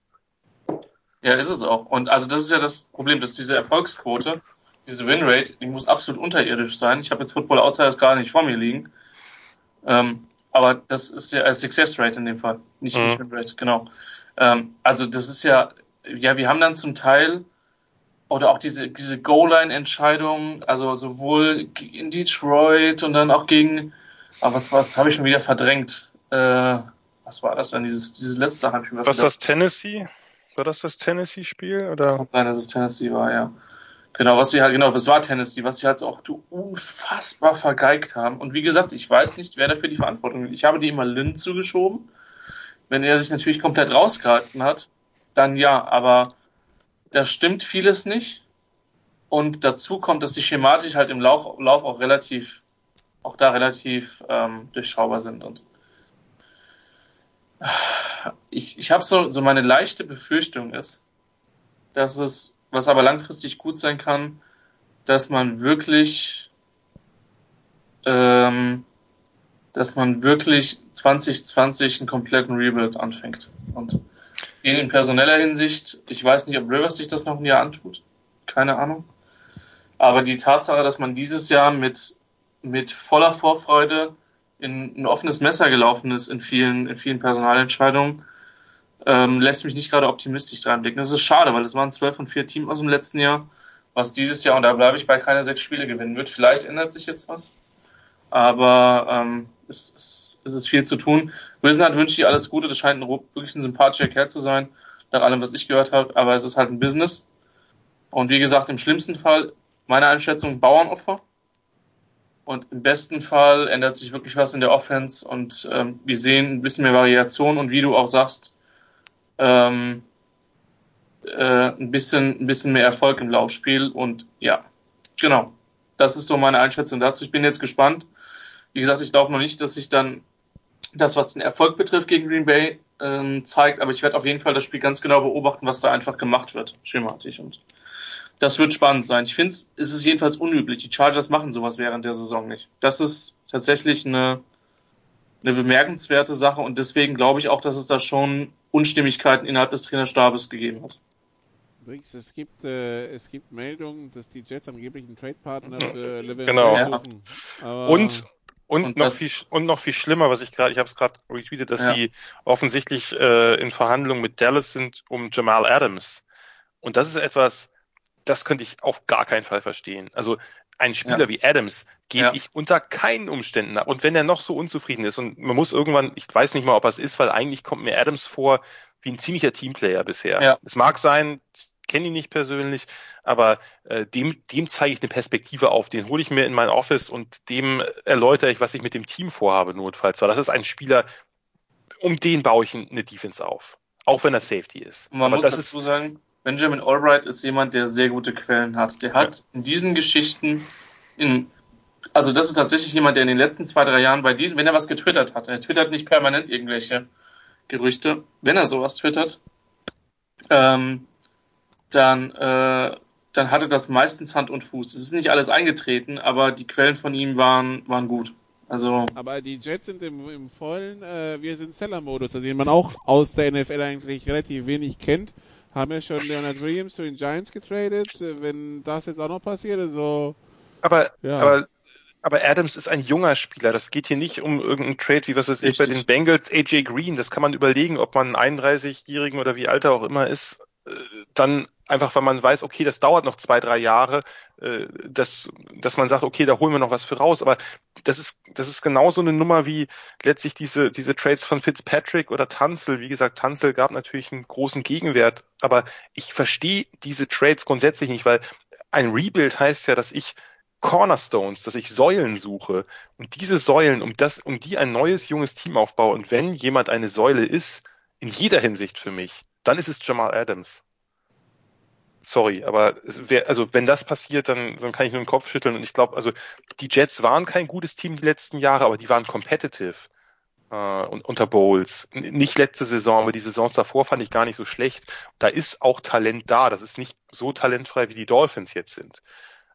Ja, ist es auch. Und also das ist ja das Problem, dass diese Erfolgsquote, diese Winrate, die muss absolut unterirdisch sein. Ich habe jetzt Football Outsiders gar nicht vor mir liegen. Ähm, aber das ist ja als Success Rate in dem Fall, nicht, mhm. nicht Winrate, genau. Ähm, also das ist ja, ja, wir haben dann zum Teil oder auch diese, diese Goal-Line-Entscheidung, also sowohl in Detroit und dann auch gegen, aber was, was habe ich schon wieder verdrängt? Äh, was war das denn? Dieses, dieses letzte habe ich mir was. Was das Tennessee? War das das Tennessee-Spiel? Oder? Kann sein, dass es Tennessee war, ja. Genau, was sie halt, genau, das war Tennessee, was sie halt auch unfassbar vergeigt haben. Und wie gesagt, ich weiß nicht, wer dafür die Verantwortung hat. Ich habe die immer Lynn zugeschoben. Wenn er sich natürlich komplett rausgehalten hat, dann ja, aber da stimmt vieles nicht. Und dazu kommt, dass die schematisch halt im Lauf, Lauf auch relativ, auch da relativ ähm, durchschaubar sind. Und ich, ich habe so, so meine leichte Befürchtung ist, dass es, was aber langfristig gut sein kann, dass man wirklich, ähm, dass man wirklich 2020 einen kompletten Rebuild anfängt. Und in personeller Hinsicht, ich weiß nicht, ob Rivers sich das noch ein Jahr antut. Keine Ahnung. Aber die Tatsache, dass man dieses Jahr mit, mit voller Vorfreude in ein offenes Messer gelaufen ist in vielen, in vielen Personalentscheidungen, ähm, lässt mich nicht gerade optimistisch reinblicken. Das ist schade, weil es waren zwölf und vier Teams aus dem letzten Jahr, was dieses Jahr, und da bleibe ich bei keine sechs Spiele gewinnen wird. Vielleicht ändert sich jetzt was. Aber ähm, es, es, es ist viel zu tun. Wisnard wünsche ich alles Gute. Das scheint ein, wirklich ein sympathischer Kerl zu sein, nach allem, was ich gehört habe. Aber es ist halt ein Business. Und wie gesagt, im schlimmsten Fall, meine Einschätzung, Bauernopfer. Und im besten Fall ändert sich wirklich was in der Offense und ähm, wir sehen ein bisschen mehr Variation und wie du auch sagst, ähm, äh, ein bisschen, ein bisschen mehr Erfolg im Laufspiel und ja, genau. Das ist so meine Einschätzung dazu. Ich bin jetzt gespannt, wie gesagt, ich glaube noch nicht, dass sich dann das, was den Erfolg betrifft, gegen Green Bay ähm, zeigt, aber ich werde auf jeden Fall das Spiel ganz genau beobachten, was da einfach gemacht wird, schematisch. Und das wird spannend sein. Ich finde, es ist jedenfalls unüblich. Die Chargers machen sowas während der Saison nicht. Das ist tatsächlich eine, eine bemerkenswerte Sache und deswegen glaube ich auch, dass es da schon Unstimmigkeiten innerhalb des Trainerstabes gegeben hat. Übrigens, es gibt, äh, es gibt Meldungen, dass die Jets angeblich einen Trade-Partner für Levin Genau. suchen. Aber Und und, Und noch viel und noch viel schlimmer, was ich gerade, ich habe es gerade retweetet, dass Ja. sie offensichtlich äh, in Verhandlungen mit Dallas sind um Jamal Adams. Und das ist etwas, das könnte ich auf gar keinen Fall verstehen. Also ein Spieler Ja. wie Adams gebe Ja. ich unter keinen Umständen ab. Und wenn er noch so unzufrieden ist und man muss irgendwann, ich weiß nicht mal, ob er es ist, weil eigentlich kommt mir Adams vor wie ein ziemlicher Teamplayer bisher. Ja. Es mag sein, kenne ihn nicht persönlich, aber äh, dem, dem zeige ich eine Perspektive auf, den hole ich mir in mein Office und dem erläutere ich, was ich mit dem Team vorhabe, notfalls. Weil das ist ein Spieler, um den baue ich eine Defense auf. Auch wenn er Safety ist. Und man aber muss das dazu sagen, Benjamin Albright ist jemand, der sehr gute Quellen hat. Der hat in diesen Geschichten, in, also das ist tatsächlich jemand, der in den letzten zwei, drei Jahren bei diesen, wenn er was getwittert hat, er twittert nicht permanent irgendwelche Gerüchte, wenn er sowas twittert, ähm, dann, äh, dann hatte das meistens Hand und Fuß. Es ist nicht alles eingetreten, aber die Quellen von ihm waren, waren gut. Also, Aber die Jets sind im, im vollen äh, Wir sind Seller-Modus, den man auch aus der NFL eigentlich relativ wenig kennt. Haben ja schon Leonard Williams zu den Giants getradet. Wenn das jetzt auch noch passiert, also aber, Ja. aber, aber Adams ist ein junger Spieler. Das geht hier nicht um irgendeinen Trade, wie was weiß ich, bei den Bengals, AJ Green. Das kann man überlegen, ob man einen 31-Jährigen oder wie alt er auch immer ist, dann einfach, weil man weiß, okay, das dauert noch zwei, drei Jahre, äh, dass, dass man sagt, okay, da holen wir noch was für raus. Aber das ist, das ist genauso eine Nummer wie letztlich diese, diese Trades von Fitzpatrick oder Tanzel. Wie gesagt, Tanzel gab natürlich einen großen Gegenwert, aber ich verstehe diese Trades grundsätzlich nicht, weil ein Rebuild heißt ja, dass ich Cornerstones, dass ich Säulen suche und diese Säulen, um das, um die ein neues junges Team aufbaue und wenn jemand eine Säule ist, in jeder Hinsicht für mich, dann ist es Jamal Adams. Sorry, aber es wär, also wenn das passiert, dann, dann kann ich nur den Kopf schütteln und ich glaube, also die Jets waren kein gutes Team die letzten Jahre, aber die waren competitive äh, unter Bowles. Nicht letzte Saison, aber die Saisons davor fand ich gar nicht so schlecht. Da ist auch Talent da. Das ist nicht so talentfrei, wie die Dolphins jetzt sind.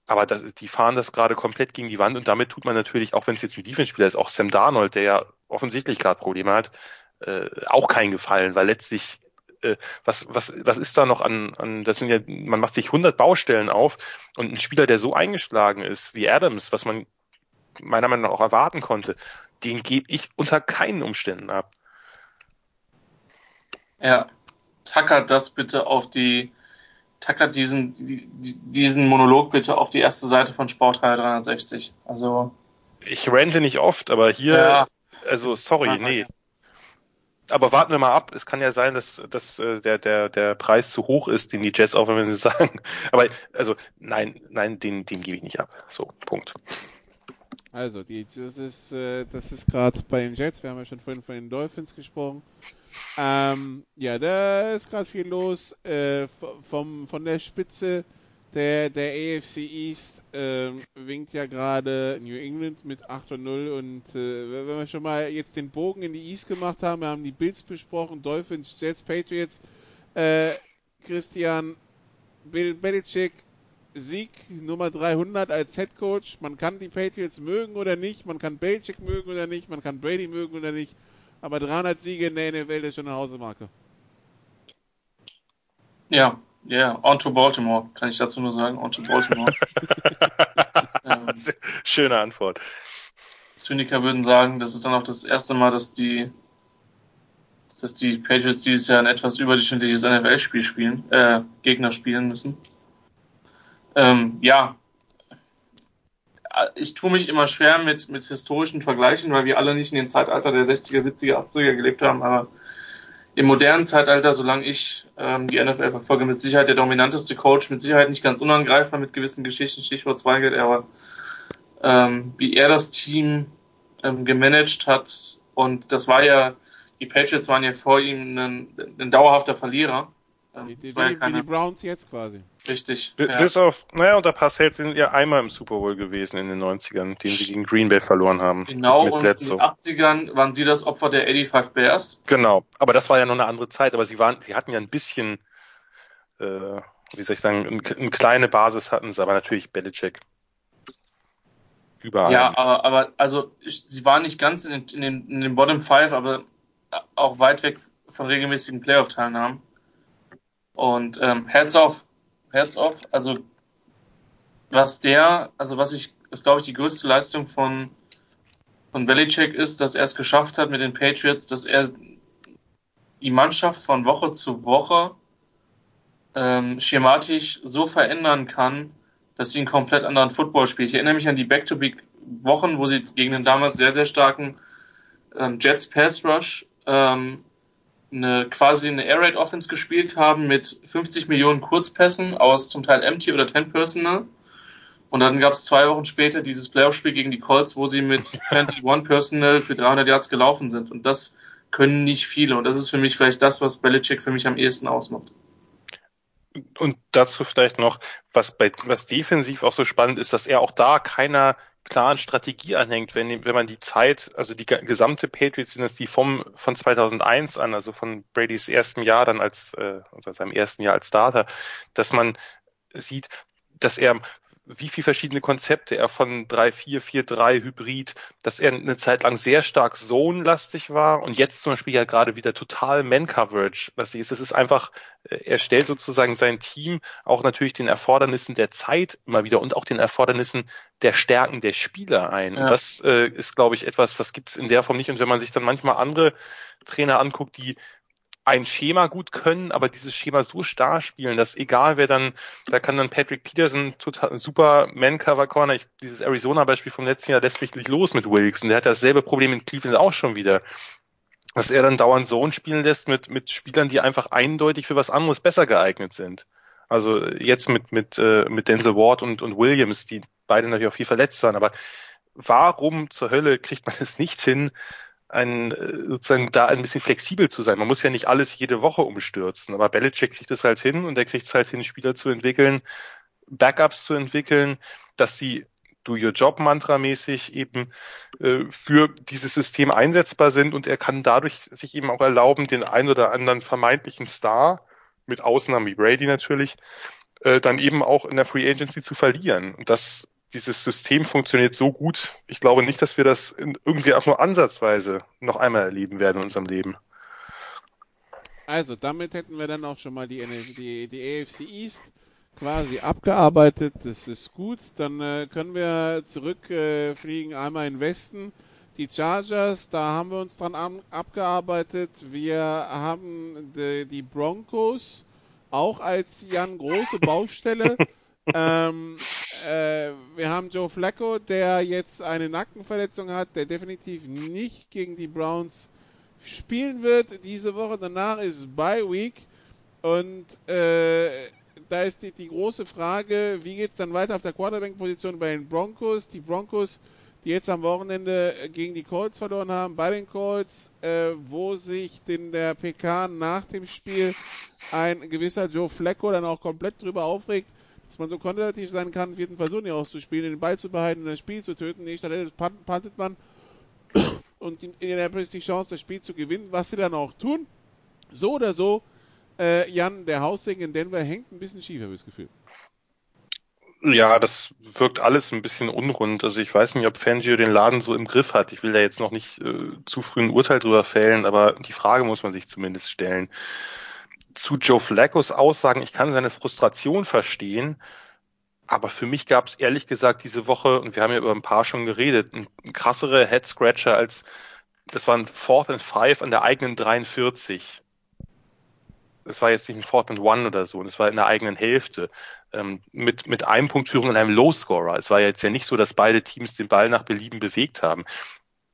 Aber das, die fahren das gerade komplett gegen die Wand und damit tut man natürlich, auch wenn es jetzt ein Defense-Spieler ist, auch Sam Darnold, der ja offensichtlich gerade Probleme hat, äh, auch keinen Gefallen, weil letztlich äh, was, was, was ist da noch an, an, das sind ja, man macht sich 100 Baustellen auf und ein Spieler, der so eingeschlagen ist wie Adams, was man meiner Meinung nach auch erwarten konnte, den gebe ich unter keinen Umständen ab. ja, tackert das bitte auf die, tackert diesen, die- die- diesen Monolog bitte auf die erste Seite von Sportreihe 360. Also, Ich rente nicht oft, aber hier, Ja. also sorry, mal. nee. Aber warten wir mal ab. Es kann ja sein, dass, dass äh, der, der, der Preis zu hoch ist, den die Jets auch, wenn sie sagen. Aber also nein, nein, den, den gebe ich nicht ab. So, Punkt. Also, die, das ist, äh, das ist gerade bei den Jets. Wir haben ja schon vorhin von den Dolphins gesprochen. Ähm, ja, da ist gerade viel los. Äh, vom, von der Spitze der, der AFC East ähm, winkt ja gerade New England mit 8 und 0. Und äh, wenn wir schon mal jetzt den Bogen in die East gemacht haben, wir haben die Bills besprochen, Dolphins, Jets, Patriots. Äh, Christian Bill Belichick Sieg Nummer 300 als Head Coach. Man kann die Patriots mögen oder nicht, man kann Belichick mögen oder nicht, man kann Brady mögen oder nicht, aber 300 Siege in der NFL ist schon eine Hausmarke. ja, ja, on to Baltimore, kann ich dazu nur sagen, on to Baltimore. ähm, Schöne Antwort. Zyniker würden sagen, das ist dann auch das erste Mal, dass die, dass die Patriots dieses Jahr ein etwas überdurchschnittliches NFL-Spiel spielen, äh, Gegner spielen müssen. Ähm, ja, ich tue mich immer schwer mit, mit historischen Vergleichen, weil wir alle nicht in dem Zeitalter der 60er, 70er, 80er gelebt haben, aber im modernen Zeitalter, solange ich ähm, die NFL verfolge, mit Sicherheit der dominanteste Coach, mit Sicherheit nicht ganz unangreifbar mit gewissen Geschichten, Stichwort Zweigelt, aber ähm, wie er das Team ähm, gemanagt hat. Und das war ja, die Patriots waren ja vor ihm ein, ein dauerhafter Verlierer. Ähm, wie, war ja wie die Browns jetzt quasi. richtig. B ja. Bis auf, naja, unter Parcells sind ja einmal im Super Bowl gewesen in den 90ern, den sie gegen Green Bay verloren haben. Genau, mit und in den Bledsoe. 80ern waren sie das Opfer der 85 Bears. Genau, aber das war ja noch eine andere Zeit, aber sie waren, sie hatten ja ein bisschen, äh, wie soll ich sagen, ein- eine kleine Basis hatten sie, aber natürlich Belichick. überall. Ja, aber, aber also ich, sie waren nicht ganz in, in, den, in den Bottom Five, aber auch weit weg von regelmäßigen Playoff-Teilnahmen. Und ähm, Heads off, Heads off, also was der, also was ich, ist glaube ich die größte Leistung von von Belichick ist, dass er es geschafft hat mit den Patriots, dass er die Mannschaft von Woche zu Woche ähm, schematisch so verändern kann, dass sie einen komplett anderen Football spielt. Ich erinnere mich an die Back-to-Back-Wochen, wo sie gegen den damals sehr, sehr starken ähm, Jets Pass Rush ähm, eine quasi eine Air Raid Offense gespielt haben mit 50 Millionen Kurzpässen aus zum Teil Empty oder Ten Personal. Und dann gab es zwei Wochen später dieses Playoff-Spiel gegen die Colts, wo sie mit 21 Personal für 300 Yards gelaufen sind. Und das können nicht viele. Und das ist für mich vielleicht das, was Belichick für mich am ehesten ausmacht. Und dazu vielleicht noch, was bei, was defensiv auch so spannend ist, dass er auch da keiner klaren Strategie anhängt, wenn, wenn man die Zeit, also die gesamte Patriots-Dynastie vom, von 2001 an, also von Bradys ersten Jahr dann als, äh, oder seinem ersten Jahr als Starter, dass man sieht, dass er wie viel verschiedene Konzepte er von 3-4-4-3 Hybrid, dass er eine Zeit lang sehr stark Zone-lastig war und jetzt zum Beispiel ja gerade wieder total Man-Coverage. Was ist, es ist einfach, äh, er stellt sozusagen sein Team auch natürlich den Erfordernissen der Zeit immer wieder und auch den Erfordernissen der Stärken der Spieler ein. Ja. Und das äh, ist, glaube ich, etwas, das gibt es in der Form nicht. Und wenn man sich dann manchmal andere Trainer anguckt, die ein Schema gut können, aber dieses Schema so starr spielen, dass egal wer dann, da kann dann Patrick Peterson total super Man-Cover Corner, ich, dieses Arizona-Beispiel vom letzten Jahr lässt richtig los mit Wilkes und der hat dasselbe Problem in Cleveland auch schon wieder. Dass er dann dauernd Zone spielen lässt mit, mit Spielern, die einfach eindeutig für was anderes besser geeignet sind. Also jetzt mit, mit, äh, mit Denzel Ward und, und Williams, die beide natürlich auch viel verletzt waren, aber warum zur Hölle kriegt man es nicht hin, ein, äh, sozusagen da ein bisschen flexibel zu sein. Man muss ja nicht alles jede Woche umstürzen, aber Belichick kriegt es halt hin und er kriegt es halt hin, Spieler zu entwickeln, Backups zu entwickeln, dass sie do your job Mantra mäßig eben äh, für dieses System einsetzbar sind und er kann dadurch sich eben auch erlauben, den ein oder anderen vermeintlichen Star, mit Ausnahmen wie Brady natürlich, äh, dann eben auch in der Free Agency zu verlieren. Und das dieses System funktioniert so gut. Ich glaube nicht, dass wir das irgendwie auch nur ansatzweise noch einmal erleben werden in unserem Leben. Also, damit hätten wir dann auch schon mal die, die, die AFC East quasi abgearbeitet. Das ist gut. Dann äh, können wir zurückfliegen, äh, einmal in Westen. Die Chargers, da haben wir uns dran an, abgearbeitet. Wir haben die, die Broncos auch als Jan große Baustelle. ähm, äh, wir haben Joe Flacco, der jetzt eine Nackenverletzung hat, der definitiv nicht gegen die Browns spielen wird diese Woche. Danach ist Bye Week und äh, da ist die, die, große Frage, wie geht es dann weiter auf der Quarterback-Position bei den Broncos? Die Broncos, die jetzt am Wochenende gegen die Colts verloren haben, bei den Colts, äh, wo sich in der PK nach dem Spiel ein gewisser Joe Flacco dann auch komplett drüber aufregt, dass man so konservativ sein kann, vierten Versuch nicht auszuspielen, den Ball zu behalten das Spiel zu töten. Nee, stattdessen pantet man und in Indianapolis die Chance, das Spiel zu gewinnen, was sie dann auch tun. So oder so, äh, Jan, der Haussegen in Denver hängt ein bisschen schief, habe ich das Gefühl. Ja, das wirkt alles ein bisschen unrund. Also ich weiß nicht, ob Fangio den Laden so im Griff hat. Ich will da jetzt noch nicht äh, zu früh ein Urteil drüber fällen, aber die Frage muss man sich zumindest stellen zu Joe Flaccos Aussagen, ich kann seine Frustration verstehen, aber für mich gab es ehrlich gesagt diese Woche, und wir haben ja über ein paar schon geredet, ein krassere Head Scratcher als, das war ein Fourth and Five an der eigenen 43. Das war jetzt nicht ein Fourth and One oder so, das war in der eigenen Hälfte. Ähm, mit, mit einem Punkt Führung in einem Low-Scorer. Es war jetzt ja nicht so, dass beide Teams den Ball nach Belieben bewegt haben.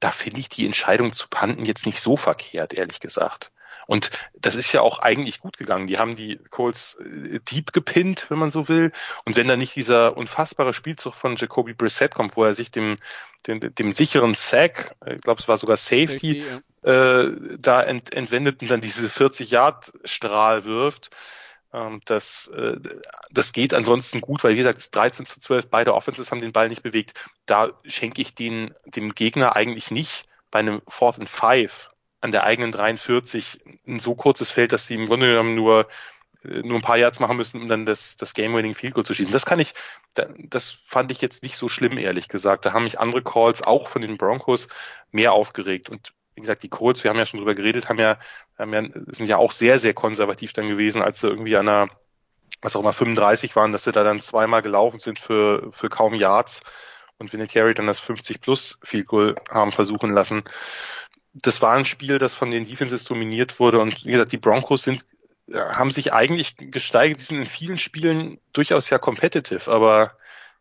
Da finde ich die Entscheidung zu panten jetzt nicht so verkehrt, ehrlich gesagt. Und das ist ja auch eigentlich gut gegangen. Die haben die Colts äh, deep gepinnt, wenn man so will. Und wenn da nicht dieser unfassbare Spielzug von Jacoby Brissett kommt, wo er sich dem, dem, dem sicheren Sack, äh, ich glaube es war sogar Safety, Safety ja. äh, da ent, entwendet und dann diese 40-Yard-Strahl wirft, ähm, das, äh, das geht ansonsten gut, weil wie gesagt, 13 zu 12, beide Offenses haben den Ball nicht bewegt. Da schenke ich den, dem Gegner eigentlich nicht bei einem Fourth and Five an der eigenen 43 ein so kurzes Feld, dass sie im Grunde genommen nur äh, nur ein paar Yards machen müssen, um dann das, das Game-Winning Field Goal zu schießen. Das kann ich, das fand ich jetzt nicht so schlimm, ehrlich gesagt. Da haben mich andere Calls auch von den Broncos mehr aufgeregt. Und wie gesagt, die Colts, wir haben ja schon drüber geredet, haben ja, haben ja, sind ja auch sehr, sehr konservativ dann gewesen, als sie irgendwie an einer, was auch immer, 35 waren, dass sie da dann zweimal gelaufen sind für, für kaum Yards und Vinatieri dann das 50 plus Field Goal haben versuchen lassen. Das war ein Spiel, das von den Defenses dominiert wurde und wie gesagt, die Broncos sind haben sich eigentlich gesteigert. Die sind in vielen Spielen durchaus ja competitive, aber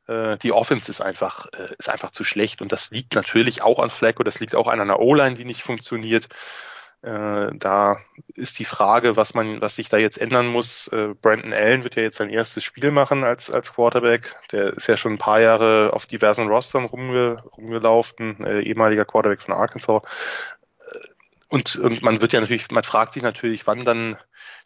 äh, die Offense ist einfach, äh, ist einfach zu schlecht. Und das liegt natürlich auch an Flacco, das liegt auch an einer O-Line, die nicht funktioniert. Äh, da ist die Frage, was man, was sich da jetzt ändern muss. Äh, Brandon Allen wird ja jetzt sein erstes Spiel machen als, als Quarterback. Der ist ja schon ein paar Jahre auf diversen Rostern rumge, rumgelaufen, äh, ehemaliger Quarterback von Arkansas. Äh, und, und man wird ja natürlich, man fragt sich natürlich, wann dann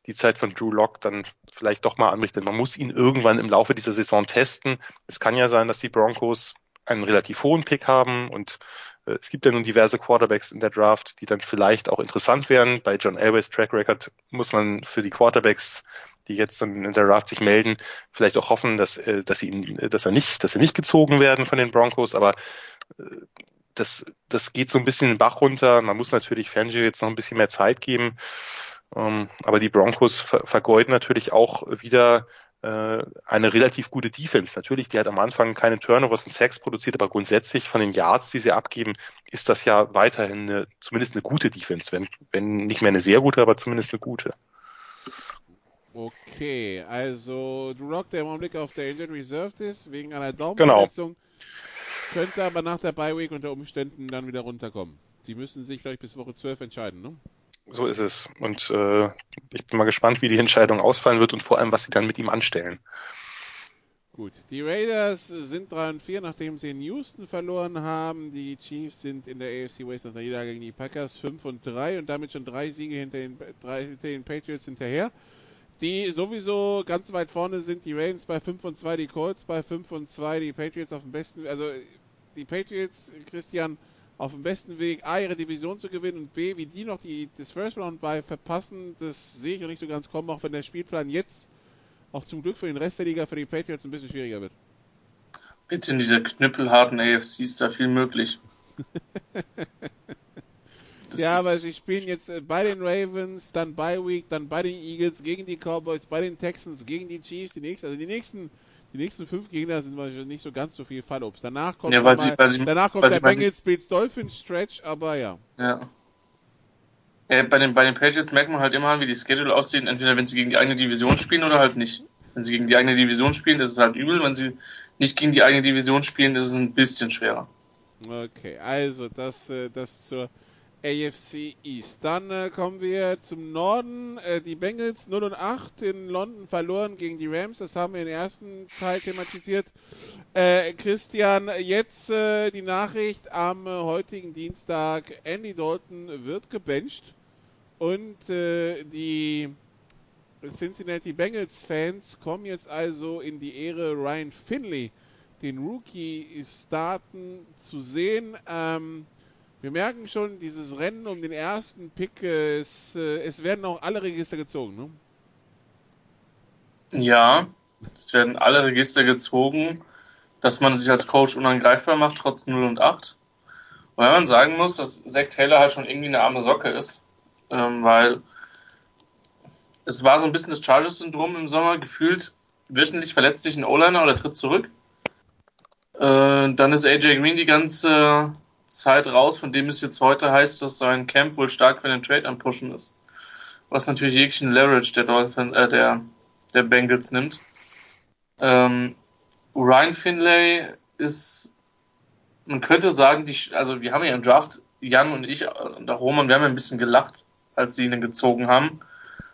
die Zeit von Drew Lock dann vielleicht doch mal anbricht. Denn man muss ihn irgendwann im Laufe dieser Saison testen. Es kann ja sein, dass die Broncos einen relativ hohen Pick haben und äh, es gibt ja nun diverse Quarterbacks in der Draft, die dann vielleicht auch interessant wären. Bei John Elways Track Record muss man für die Quarterbacks, die jetzt dann in der Draft sich melden, vielleicht auch hoffen, dass, äh, dass sie ihn, dass er nicht, dass sie nicht gezogen werden von den Broncos, aber äh, das, das geht so ein bisschen den Bach runter. Man muss natürlich Fangio jetzt noch ein bisschen mehr Zeit geben. Ähm, aber die Broncos ver vergeuden natürlich auch wieder äh, eine relativ gute Defense. Natürlich, die hat am Anfang keine Turnovers und Sacks produziert, aber grundsätzlich von den Yards, die sie abgeben, ist das ja weiterhin eine, zumindest eine gute Defense, wenn, wenn nicht mehr eine sehr gute, aber zumindest eine gute. Okay, also Drew Rock, der im Augenblick auf der Injured Reserved ist, wegen einer Daumenverletzung, genau. Könnte aber nach der Bye Week unter Umständen dann wieder runterkommen. Sie müssen sich, ich, bis Woche 12 entscheiden, ne? So ist es. Und äh, ich bin mal gespannt, wie die Entscheidung ausfallen wird und vor allem, was sie dann mit ihm anstellen. Gut, die Raiders sind 3 und 4, nachdem sie in Houston verloren haben. Die Chiefs sind in der AFC West nach der Niederlage gegen die Packers 5 und 3 und damit schon drei Siege hinter den, drei, hinter den Patriots hinterher. Die sowieso ganz weit vorne sind, die Ravens bei 5 und 2, die Colts bei 5 und 2, die Patriots auf dem besten, also die Patriots, Christian, auf dem besten Weg, A, ihre Division zu gewinnen und B, wie die noch die, das First Round bei verpassen, das sehe ich noch nicht so ganz kommen, auch wenn der Spielplan jetzt auch zum Glück für den Rest der Liga für die Patriots ein bisschen schwieriger wird. Bitte in dieser knüppelharten AFC ist da viel möglich. ja, aber sie spielen jetzt äh, bei den Ravens, dann bei Week, dann bei den Eagles, gegen die Cowboys, bei den Texans, gegen die Chiefs, die nächsten, also die nächsten die nächsten fünf Gegner sind wahrscheinlich nicht so ganz so viel Fallobst. Danach kommt, ja, weil sie, weil sie, danach kommt der Bengals Bills Dolphins Stretch, aber ja. Ja. ja. bei, den, bei den Patriots merkt man halt immer, wie die Schedule aussehen, entweder wenn sie gegen die eigene Division spielen oder halt nicht. Wenn sie gegen die eigene Division spielen, ist es halt übel. Wenn sie nicht gegen die eigene Division spielen, ist es ein bisschen schwerer. Okay, also das, äh, das zur AFC East. Dann äh, kommen wir zum Norden. Äh, die Bengals 0 und 8 in London verloren gegen die Rams. Das haben wir im ersten Teil thematisiert. Äh, Christian, jetzt äh, die Nachricht am heutigen Dienstag. Andy Dalton wird gebencht und äh, die Cincinnati Bengals Fans kommen jetzt also in die Ehre, Ryan Finley, den Rookie, starten zu sehen. Ähm, wir merken schon, dieses Rennen um den ersten Pick, es, äh, es werden auch alle Register gezogen, ne? Ja, es werden alle Register gezogen, dass man sich als Coach unangreifbar macht, trotz 0 und 8. Und wenn man sagen muss, dass Zach Taylor halt schon irgendwie eine arme Socke ist, ähm, weil es war so ein bisschen das Chargers-Syndrom im Sommer, gefühlt wöchentlich verletzt sich ein O-Liner oder tritt zurück. Äh, dann ist AJ Green die ganze Zeit raus, von dem es jetzt heute heißt, dass sein Camp wohl stark für den Trade am Pushen ist. Was natürlich jeglichen Leverage der Dolphin, äh, der, der Bengals nimmt. Ähm, Ryan Finlay ist, man könnte sagen, die, also wir haben ja im Draft, Jan und ich und auch Roman, wir haben ja ein bisschen gelacht, als sie ihn gezogen haben,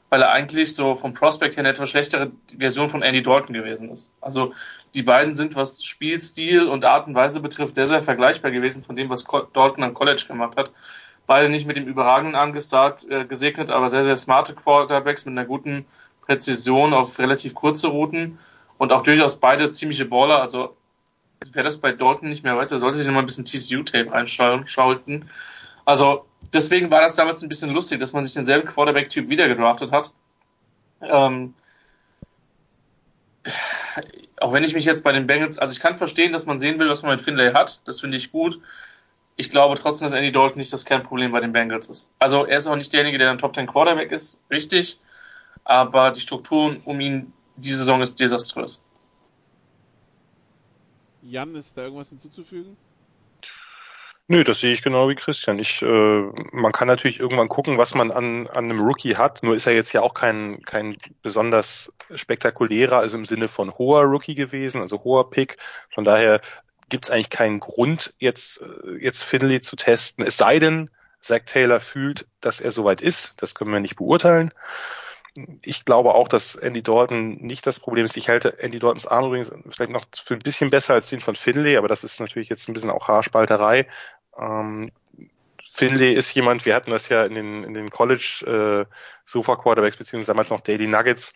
weil er eigentlich so vom Prospect her eine etwas schlechtere Version von Andy Dalton gewesen ist. Also die beiden sind, was Spielstil und Art und Weise betrifft, sehr, sehr vergleichbar gewesen von dem, was Dalton am College gemacht hat. Beide nicht mit dem überragenden Arm äh, gesegnet, aber sehr, sehr smarte Quarterbacks mit einer guten Präzision auf relativ kurze Routen und auch durchaus beide ziemliche Baller. Also wer das bei Dalton nicht mehr weiß, der sollte sich nochmal ein bisschen TCU-Tape einschalten. Also deswegen war das damals ein bisschen lustig, dass man sich denselben Quarterback-Typ wieder gedraftet hat. Ähm, auch wenn ich mich jetzt bei den Bengals, also ich kann verstehen, dass man sehen will, was man mit Finlay hat. Das finde ich gut. Ich glaube trotzdem, dass Andy Dalton nicht das Kernproblem bei den Bengals ist. Also er ist auch nicht derjenige, der ein Top 10 Quarterback ist, richtig. Aber die Strukturen um ihn diese Saison ist desaströs. Jan, ist da irgendwas hinzuzufügen? Nö, das sehe ich genau wie Christian. Ich, äh, man kann natürlich irgendwann gucken, was man an, an einem Rookie hat. Nur ist er jetzt ja auch kein, kein besonders spektakulärer, also im Sinne von hoher Rookie gewesen, also hoher Pick. Von daher gibt es eigentlich keinen Grund, jetzt, äh, jetzt Finley zu testen. Es sei denn, Zach Taylor fühlt, dass er soweit ist. Das können wir nicht beurteilen ich glaube auch, dass Andy Dalton nicht das Problem ist. Ich halte Andy Daltons Arm übrigens vielleicht noch für ein bisschen besser als den von Finley, aber das ist natürlich jetzt ein bisschen auch Haarspalterei. Ähm, Finley ist jemand, wir hatten das ja in den, in den College äh, Sofa Quarterbacks beziehungsweise damals noch Daily Nuggets,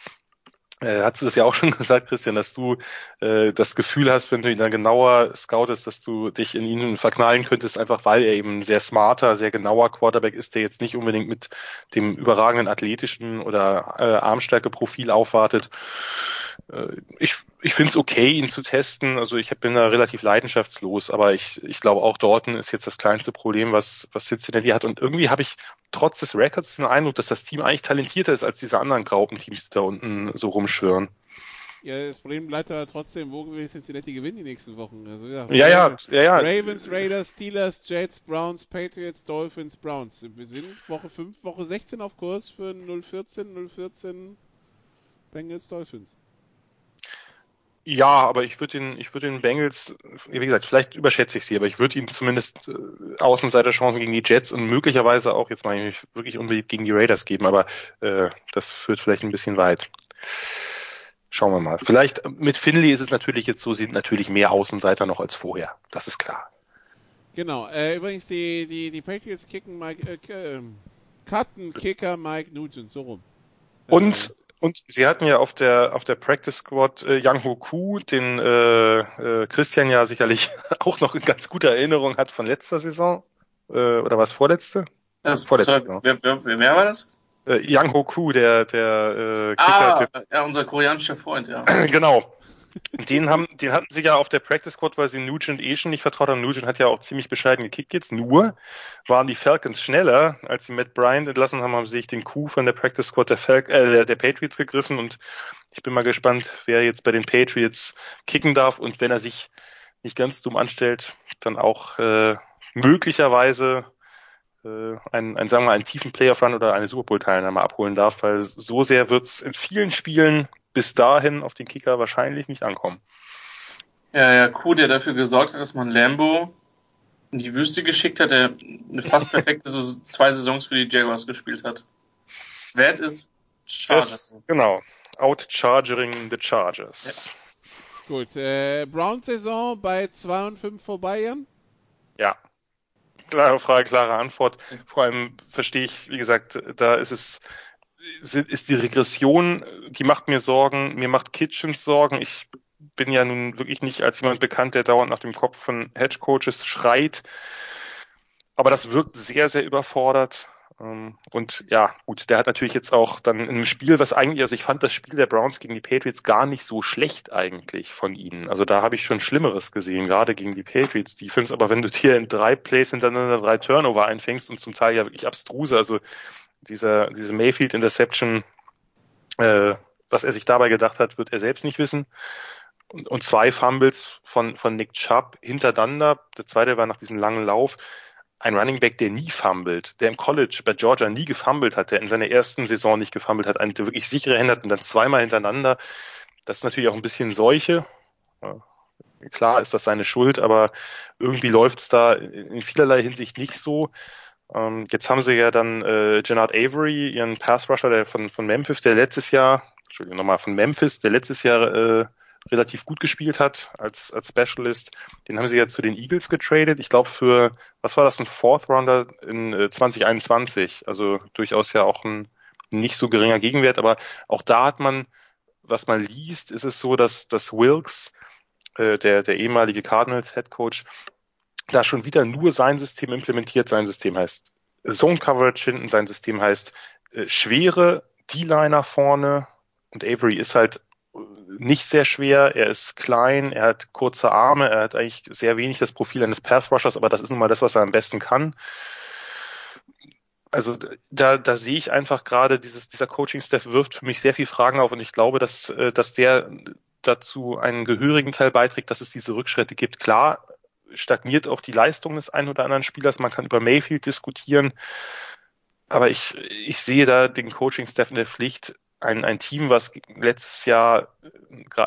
äh, hast du das ja auch schon gesagt, Christian, dass du äh, das Gefühl hast, wenn du ihn dann genauer scoutest, dass du dich in ihn verknallen könntest, einfach weil er eben sehr smarter, sehr genauer Quarterback ist, der jetzt nicht unbedingt mit dem überragenden athletischen oder äh, Armstärke-Profil aufwartet. Äh, ich ich finde es okay, ihn zu testen. Also ich bin da relativ leidenschaftslos, aber ich, ich glaube auch Dorten ist jetzt das kleinste Problem, was, was Cincinnati hat. Und irgendwie habe ich trotz des Records den Eindruck, dass das Team eigentlich talentierter ist als diese anderen Graupenteams, die da unten so rumschwören. Ja, das Problem bleibt aber trotzdem, wo will Cincinnati gewinnen die nächsten Wochen? Also, ja, ja, ja, ja, ja. Ravens, Raiders, Steelers, Jets, Browns, Patriots, Dolphins, Browns. Wir sind Woche 5, Woche 16 auf Kurs für 014, 014 Bengals, Dolphins. Ja, aber ich würde den, ich würde den Bengals, wie gesagt, vielleicht überschätze ich sie, aber ich würde ihnen zumindest äh, Außenseiterchancen gegen die Jets und möglicherweise auch, jetzt mal ich wirklich unbedingt gegen die Raiders geben, aber äh, das führt vielleicht ein bisschen weit. Schauen wir mal. Vielleicht mit Finley ist es natürlich jetzt so, sie sind natürlich mehr Außenseiter noch als vorher. Das ist klar. Genau. Äh, übrigens, die, die, die Patriots kicken Mike, äh, ähm, cutten Kicker Mike Nugent, so rum. Und und sie hatten ja auf der auf der Practice Squad äh, Yang Ho Ku, den äh, äh, Christian ja sicherlich auch noch in ganz guter Erinnerung hat von letzter Saison äh, oder was vorletzte? Das vorletzte. Sorry, wer, wer, wer war das? Äh, Yang Ho Ku, der der äh, Kicker. Ah, ja, unser koreanischer Freund, ja. genau. Den haben, den hatten sie ja auf der Practice Squad, weil sie Nugent eh schon nicht vertraut haben. Nugent hat ja auch ziemlich bescheiden gekickt jetzt. Nur waren die Falcons schneller, als sie Matt Bryant entlassen haben, haben sie sich den Coup von der Practice Squad der, Fal äh, der Patriots gegriffen und ich bin mal gespannt, wer jetzt bei den Patriots kicken darf und wenn er sich nicht ganz dumm anstellt, dann auch äh, möglicherweise äh, einen, einen, sagen wir mal, einen tiefen Playoff Run oder eine Super Bowl Teilnahme abholen darf, weil so sehr wird's in vielen Spielen bis dahin auf den Kicker wahrscheinlich nicht ankommen. Ja, ja, Kuh, der dafür gesorgt hat, dass man Lambo in die Wüste geschickt hat, der eine fast perfekte zwei Saisons für die Jaguars gespielt hat. Wert ist Chargers. genau. Outchargering the Chargers. Ja. Gut, äh, Brown-Saison bei 2 und 5 vorbei, Jan? Ja. Klare Frage, klare Antwort. Vor allem verstehe ich, wie gesagt, da ist es ist die Regression, die macht mir Sorgen, mir macht Kitchens Sorgen. Ich bin ja nun wirklich nicht als jemand bekannt, der dauernd nach dem Kopf von Hedge Coaches schreit. Aber das wirkt sehr, sehr überfordert. Ähm, und ja, gut, der hat natürlich jetzt auch dann in einem Spiel, was eigentlich, also ich fand das Spiel der Browns gegen die Patriots gar nicht so schlecht eigentlich von ihnen. Also da habe ich schon Schlimmeres gesehen, gerade gegen die Patriots Defense. Aber wenn du dir in drei Plays hintereinander drei Turnover einfängst und zum Teil ja wirklich abstruse, also dieser, diese Mayfield Interception, äh, was er sich dabei gedacht hat, wird er selbst nicht wissen. Und, und zwei Fumbles von, von Nick Chubb hintereinander. Der zweite war nach diesem langen Lauf. Ein Running Back, der nie fummelt, der im College bei Georgia nie gefummelt hat, der in seiner ersten Saison nicht gefummelt hat, einen, wirklich sichere Hände hat und dann zweimal hintereinander. Das ist natürlich auch ein bisschen Seuche. Klar ist das seine Schuld, aber irgendwie läuft es da in vielerlei Hinsicht nicht so. Ähm, jetzt haben sie ja dann äh, Gennard Avery, ihren Pass Rusher der von, von Memphis, der letztes Jahr, Entschuldigung nochmal, von Memphis, der letztes Jahr äh, relativ gut gespielt hat als, als Specialist. Den haben sie jetzt zu den Eagles getradet. Ich glaube für, was war das, ein Fourth Rounder in äh, 2021. Also durchaus ja auch ein nicht so geringer Gegenwert, aber auch da hat man, was man liest, ist es so, dass, dass Wilkes, äh, der, der ehemalige Cardinals Head Coach, da schon wieder nur sein System implementiert. Sein System heißt Zone Coverage hinten, sein System heißt äh, schwere D-Liner vorne und Avery ist halt nicht sehr schwer, er ist klein, er hat kurze Arme, er hat eigentlich sehr wenig das Profil eines Pass-Rushers, aber das ist nun mal das, was er am besten kann. Also da, da sehe ich einfach gerade, dieses, dieser Coaching-Staff wirft für mich sehr viel Fragen auf und ich glaube, dass, äh, dass der dazu einen gehörigen Teil beiträgt, dass es diese Rückschritte gibt. Klar stagniert auch die Leistung des einen oder anderen Spielers, man kann über Mayfield diskutieren, aber ich, ich sehe da den Coaching-Staff in der Pflicht, ein, ein Team, was letztes Jahr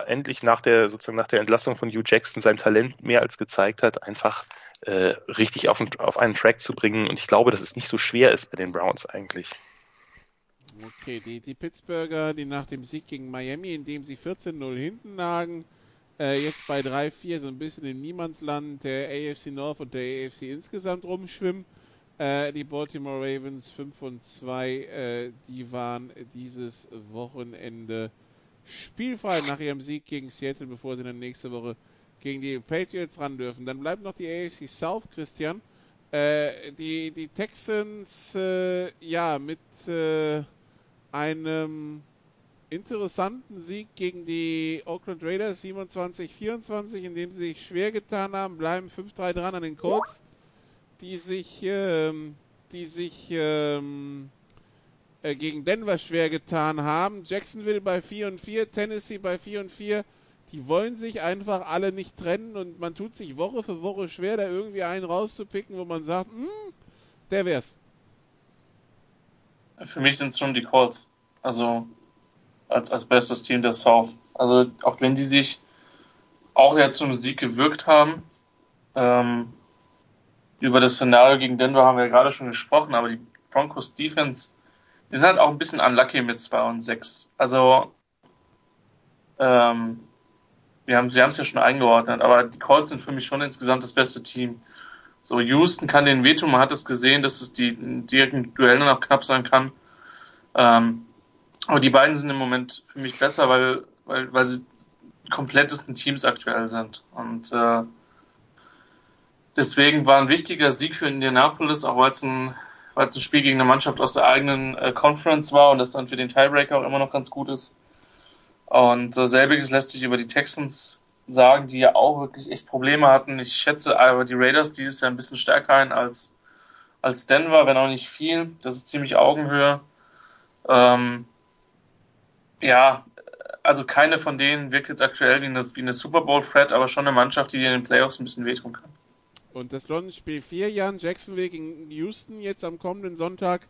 endlich nach der sozusagen nach der Entlassung von Hugh Jackson sein Talent mehr als gezeigt hat, einfach äh, richtig auf, auf einen Track zu bringen. Und ich glaube, dass es nicht so schwer ist bei den Browns eigentlich. Okay, die, die Pittsburgher, die nach dem Sieg gegen Miami, in dem sie 14-0 hinten lagen, äh, jetzt bei 3-4 so ein bisschen im Niemandsland der AFC North und der AFC insgesamt rumschwimmen. Äh, die Baltimore Ravens 5 und 2, äh, die waren dieses Wochenende spielfrei nach ihrem Sieg gegen Seattle, bevor sie dann nächste Woche gegen die Patriots ran dürfen. Dann bleibt noch die AFC South, Christian. Äh, die, die Texans, äh, ja, mit äh, einem interessanten Sieg gegen die Oakland Raiders 27-24, in dem sie sich schwer getan haben, bleiben 5-3 dran an den Colts die sich, ähm, die sich ähm, äh, gegen Denver schwer getan haben. Jacksonville bei 4 und 4, Tennessee bei 4 und 4. Die wollen sich einfach alle nicht trennen und man tut sich Woche für Woche schwer, da irgendwie einen rauszupicken, wo man sagt, hm, der wär's. Für mich sind es schon die Colts. Also als, als bestes Team der South. Also auch wenn die sich auch jetzt zum Sieg gewirkt haben, ähm, über das Szenario gegen Denver haben wir ja gerade schon gesprochen, aber die Broncos Defense, die sind halt auch ein bisschen unlucky mit 2 und 6. Also, ähm, wir haben, wir es ja schon eingeordnet, aber die Colts sind für mich schon insgesamt das beste Team. So, Houston kann den wehtun, man hat es gesehen, dass es die direkten Duellen noch knapp sein kann. Ähm, aber die beiden sind im Moment für mich besser, weil, weil, weil sie komplettesten Teams aktuell sind. Und äh, Deswegen war ein wichtiger Sieg für Indianapolis, auch weil es ein, weil es ein Spiel gegen eine Mannschaft aus der eigenen äh, Conference war und das dann für den Tiebreaker auch immer noch ganz gut ist. Und äh, selbiges lässt sich über die Texans sagen, die ja auch wirklich echt Probleme hatten. Ich schätze aber die Raiders dieses Jahr ein bisschen stärker ein als, als Denver, wenn auch nicht viel. Das ist ziemlich Augenhöhe. Ähm, ja, also keine von denen wirkt jetzt aktuell wie eine, wie eine Super Bowl-Threat, aber schon eine Mannschaft, die dir in den Playoffs ein bisschen wehtun kann. Und das London Spiel 4, Jan, Jacksonville gegen Houston jetzt am kommenden Sonntag.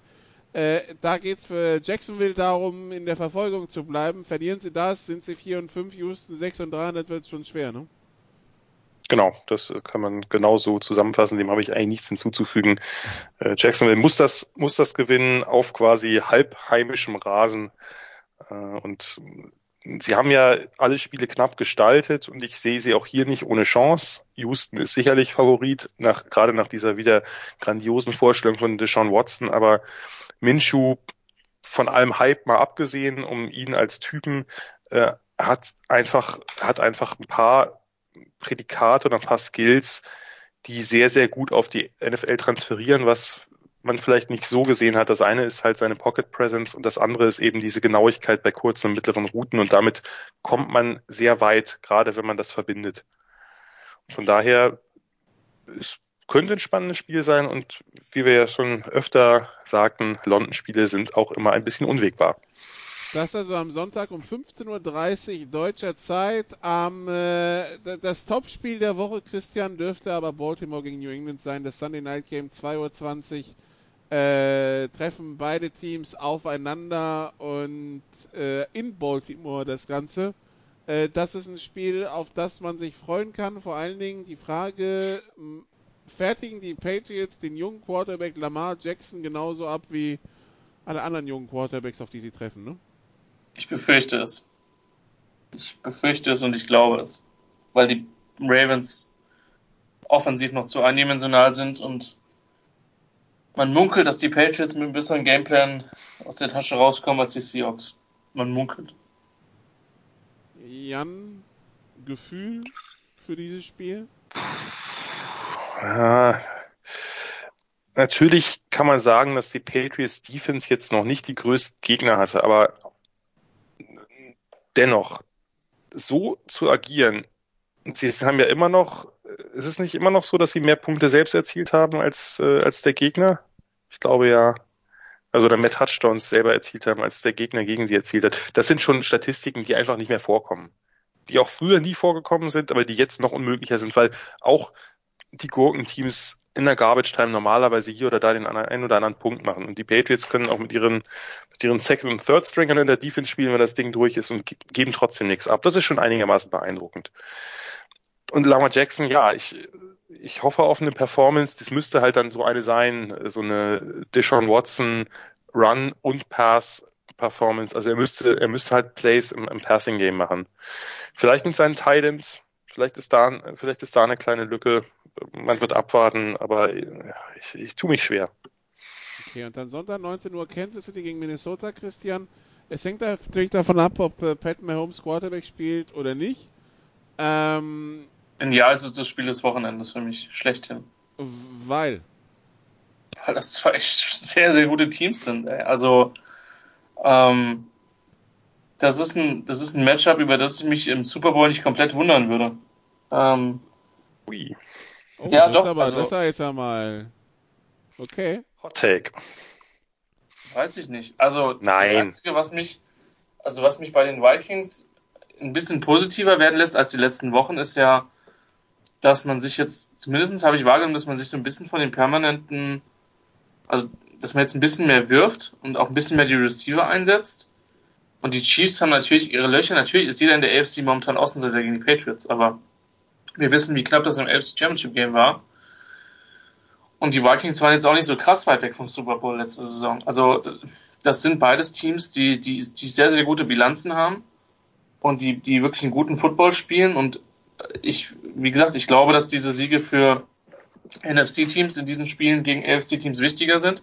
Äh, da geht es für Jacksonville darum, in der Verfolgung zu bleiben. Verlieren sie das, sind sie 4 und 5, Houston 6 und 3, das wird schon schwer, ne? Genau, das kann man genauso zusammenfassen. Dem habe ich eigentlich nichts hinzuzufügen. Äh, Jacksonville muss das, muss das gewinnen auf quasi halbheimischem Rasen. Äh, und sie haben ja alle Spiele knapp gestaltet und ich sehe sie auch hier nicht ohne Chance. Houston ist sicherlich Favorit, nach, gerade nach dieser wieder grandiosen Vorstellung von Deshaun Watson, aber Minshu von allem Hype mal abgesehen, um ihn als Typen, äh, hat einfach, hat einfach ein paar Prädikate und ein paar Skills, die sehr, sehr gut auf die NFL transferieren, was man vielleicht nicht so gesehen hat. Das eine ist halt seine Pocket Presence und das andere ist eben diese Genauigkeit bei kurzen und mittleren Routen und damit kommt man sehr weit, gerade wenn man das verbindet. Von daher, es könnte ein spannendes Spiel sein und wie wir ja schon öfter sagten, London-Spiele sind auch immer ein bisschen unwegbar. Das also am Sonntag um 15.30 Uhr deutscher Zeit. Am, äh, das Topspiel der Woche, Christian, dürfte aber Baltimore gegen New England sein. Das Sunday Night Game 2.20 Uhr äh, treffen beide Teams aufeinander und äh, in Baltimore das Ganze. Äh, das ist ein Spiel, auf das man sich freuen kann. Vor allen Dingen die Frage, fertigen die Patriots den jungen Quarterback Lamar Jackson genauso ab wie alle anderen jungen Quarterbacks, auf die sie treffen, ne? Ich befürchte es. Ich befürchte es und ich glaube es. Weil die Ravens offensiv noch zu eindimensional sind und man munkelt, dass die Patriots mit einem besseren Gameplan aus der Tasche rauskommen als die Seahawks. Man munkelt. Jan, Gefühl für dieses Spiel? Ja, natürlich kann man sagen, dass die Patriots Defense jetzt noch nicht die größten Gegner hatte, aber dennoch, so zu agieren, sie haben ja immer noch, ist es nicht immer noch so, dass sie mehr Punkte selbst erzielt haben als, äh, als der Gegner? Ich glaube ja. Also oder mehr Touchdowns selber erzielt haben, als der Gegner gegen sie erzielt hat. Das sind schon Statistiken, die einfach nicht mehr vorkommen. Die auch früher nie vorgekommen sind, aber die jetzt noch unmöglicher sind, weil auch die Gurkenteams in der Garbage Time normalerweise hier oder da den einen oder anderen Punkt machen. Und die Patriots können auch mit ihren, mit ihren Second und Third Stringern in der Defense spielen, wenn das Ding durch ist und geben trotzdem nichts ab. Das ist schon einigermaßen beeindruckend. Und Lamar Jackson, ja, ich, ich hoffe auf eine Performance. Das müsste halt dann so eine sein, so eine Deshaun Watson Run und Pass Performance. Also er müsste, er müsste halt Plays im, im Passing Game machen. Vielleicht mit seinen Titans. Vielleicht ist da, vielleicht ist da eine kleine Lücke. Man wird abwarten, aber ich, ich tue mich schwer. Okay, und dann Sonntag 19 Uhr Kansas City gegen Minnesota, Christian. Es hängt natürlich davon ab, ob äh, Pat Mahomes Quarterback spielt oder nicht. Ähm, ja, es ist das Spiel des Wochenendes für mich schlechthin. Weil? Weil das zwei sehr, sehr gute Teams sind. Ey. Also, ähm, das ist ein, das ist ein Matchup, über das ich mich im Super Bowl nicht komplett wundern würde. Ähm, Ui. Oh, ja, das doch. Aber, also, das war jetzt einmal. Okay. Hot Take. Weiß ich nicht. Also, Nein. das Einzige, was mich, also was mich bei den Vikings ein bisschen positiver werden lässt als die letzten Wochen, ist ja, dass man sich jetzt, zumindest habe ich wahrgenommen, dass man sich so ein bisschen von den permanenten, also dass man jetzt ein bisschen mehr wirft und auch ein bisschen mehr die Receiver einsetzt. Und die Chiefs haben natürlich ihre Löcher. Natürlich ist jeder in der AFC momentan Außenseiter gegen die Patriots, aber wir wissen, wie knapp das im AFC Championship Game war. Und die Vikings waren jetzt auch nicht so krass weit weg vom Super Bowl letzte Saison. Also das sind beides Teams, die, die, die sehr, sehr gute Bilanzen haben und die, die wirklich einen guten Football spielen. Und ich, wie gesagt, ich glaube, dass diese Siege für NFC-Teams in diesen Spielen gegen AFC-Teams wichtiger sind,